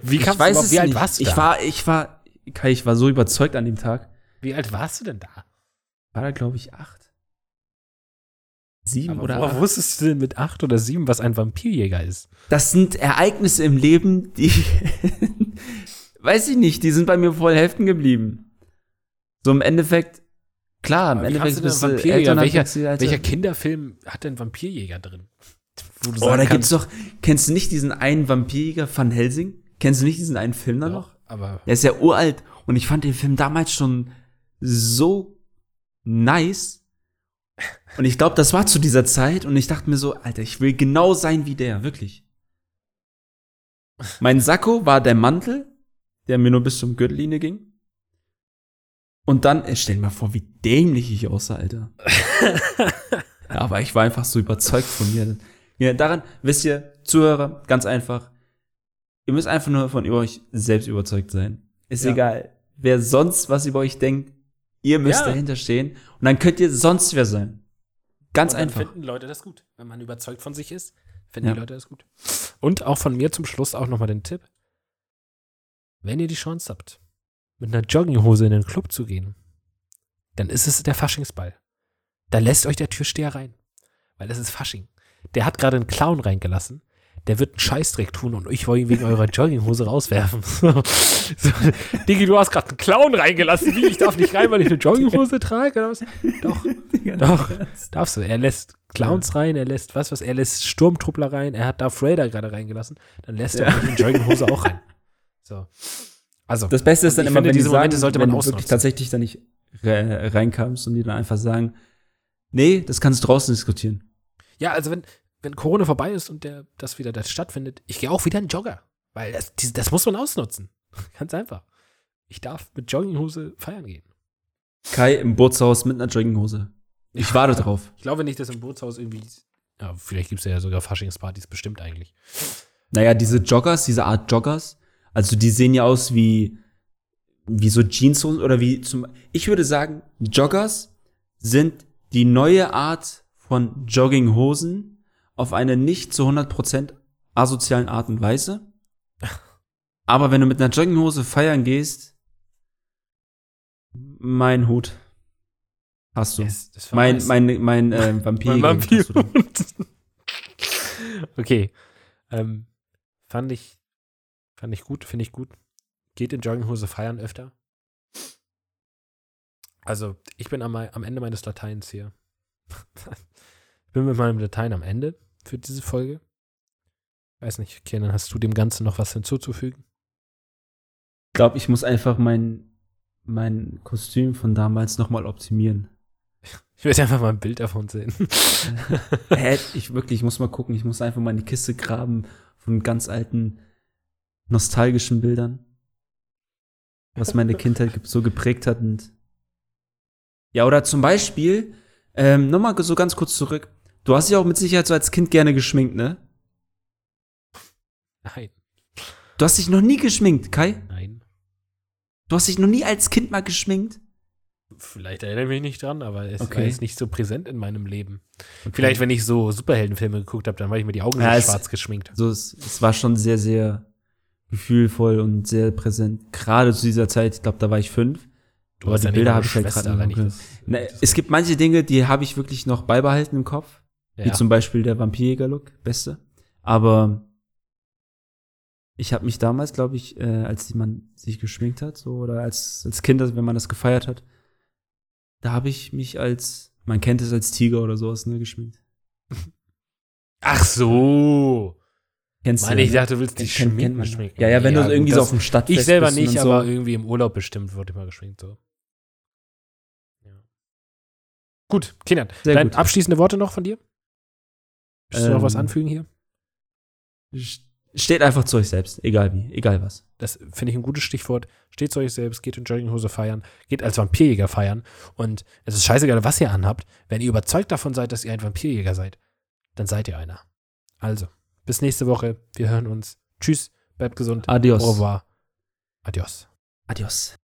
Wie, Ich weiß es nicht. warst du ich war, ich war, Kai, ich war so überzeugt an dem Tag. Wie alt warst du denn da? War da, glaube ich, acht. Sieben Aber oder acht. wusstest du denn mit acht oder sieben, was ein Vampirjäger ist? Das sind Ereignisse im Leben, die, weiß ich nicht, die sind bei mir voll heften geblieben. So im Endeffekt, klar, im Aber Endeffekt kannst bist du Vampirjäger? Welcher- Welcher Kinderfilm hat denn Vampirjäger drin? Oh, da sagen gibt's kannst, doch, kennst du nicht diesen einen Vampirjäger Van Helsing? Kennst du nicht diesen einen Film da noch? Aber Der ist ja uralt und ich fand den Film damals schon so nice. Und ich glaube, das war zu dieser Zeit und ich dachte mir so, Alter, ich will genau sein wie der, wirklich. Mein Sakko war der Mantel, der mir nur bis zum Gürtellinie ging. Und dann, ey, stell dir mal vor, wie dämlich ich aussah, Alter. ja, aber ich war einfach so überzeugt von mir. Ja, daran, wisst ihr, Zuhörer, ganz einfach, ihr müsst einfach nur von euch selbst überzeugt sein. Ist Ja. egal, wer sonst was über euch denkt, ihr müsst Ja. dahinter stehen und dann könnt ihr sonst wer sein. Ganz Und dann einfach. finden Leute das gut. Wenn man überzeugt von sich ist, finden Ja. die Leute das gut. Und auch von mir zum Schluss auch nochmal den Tipp. Wenn ihr die Chance habt, mit einer Jogginghose in den Club zu gehen, dann ist es der Faschingsball. Da lässt euch der Türsteher rein. Weil es ist Fasching. Der hat gerade einen Clown reingelassen. Der wird einen Scheißdreck tun und ich wollte ihn wegen eurer Jogginghose rauswerfen. So, so, Digi, du hast gerade einen Clown reingelassen. Wie? Ich darf nicht rein, weil ich eine Jogginghose trage? Oder was? Doch, doch. Darfst du. Er lässt Clowns rein, er lässt was, was, er lässt Sturmtruppler rein, er hat Darth Vader gerade reingelassen, dann lässt er Ja. auch die Jogginghose auch rein. So. Also, Das Beste ist dann immer, finde, wenn die diese sagen, Momente sollte man wenn du wirklich tatsächlich da nicht re reinkamst und die dann einfach sagen, nee, das kannst du draußen diskutieren. ja, also wenn, wenn Corona vorbei ist und der, das wieder das stattfindet, ich gehe auch wieder in Jogger. Weil das, das muss man ausnutzen. Ganz einfach. Ich darf mit Jogginghose feiern gehen. Kai im Bootshaus mit einer Jogginghose. Ich warte drauf. Ich glaube nicht, dass im Bootshaus irgendwie. Ja, vielleicht gibt es ja sogar Faschingspartys, bestimmt eigentlich. Naja, diese Joggers, diese Art Joggers, also die sehen ja aus wie, wie so Jeanshosen oder wie zum, ich würde sagen, Joggers sind die neue Art von Jogginghosen auf eine nicht zu 100% asozialen Art und Weise. Aber wenn du mit einer Jogginghose feiern gehst, mein Hut hast du. Yes, mein, nice. mein, mein, äh, Vampir. Mein. Vampir. okay. Ähm, fand ich, fand ich gut, finde ich gut. Geht in Jogginghose feiern öfter. Also, ich bin am, am Ende meines Lateins hier. ich bin mit meinem Latein am Ende für diese Folge. Weiß nicht, Kenan, hast du dem Ganzen noch was hinzuzufügen? Ich glaube, ich muss einfach mein, mein Kostüm von damals nochmal optimieren. Ich will einfach mal ein Bild davon sehen. Hä, ich wirklich, ich muss mal gucken, ich muss einfach mal in die Kiste graben von ganz alten, nostalgischen Bildern. Was meine Kindheit so geprägt hat und ja, oder zum Beispiel, ähm, nochmal so ganz kurz zurück. Du hast dich auch mit Sicherheit so als Kind gerne geschminkt, ne? Nein, Du hast dich noch nie geschminkt, Kai? nein. Du hast dich noch nie als Kind mal geschminkt? Vielleicht erinnere ich mich nicht dran, aber es war Okay. jetzt nicht so präsent in meinem Leben. Vielleicht, wenn ich so Superheldenfilme geguckt habe, dann war ich mir die Augen Ja, so schwarz geschminkt. So, es, es war schon sehr, sehr gefühlvoll und sehr präsent. Gerade zu dieser Zeit, ich glaube, da war ich fünf. Du Aber hast die ja nicht Bilder habe ich halt gerade das- Na, das- es gibt manche Dinge, die habe ich wirklich noch beibehalten im Kopf. Wie ja. zum Beispiel der Vampirjäger-Look, beste. Aber ich habe mich damals, glaube ich, äh, als man sich geschminkt hat, so oder als, als Kind, also wenn man das gefeiert hat, da habe ich mich als, man kennt es als Tiger oder sowas, ne, geschminkt. Ach so. Kennst Meine, ich ne? dachte, du willst dich Kennt- schminken. schminken. Ja, ja, wenn du gut, irgendwie so auf dem Stadtfest Ich selber bist und nicht, so. aber irgendwie im Urlaub bestimmt wurde ich mal geschminkt. So. Ja. Gut, Kindern, gut. abschließende Worte noch von dir? Willst du noch Ähm, was anfügen hier? Steht einfach zu euch selbst, egal wie, egal was. Das finde ich ein gutes Stichwort. Steht zu euch selbst, geht in Jogginghose feiern, geht als Vampirjäger feiern. Und es ist scheißegal, was ihr anhabt. Wenn ihr überzeugt davon seid, dass ihr ein Vampirjäger seid, dann seid ihr einer. Also, bis nächste Woche. Wir hören uns. Tschüss, bleibt gesund. Adios. Au revoir. Adios. Adios.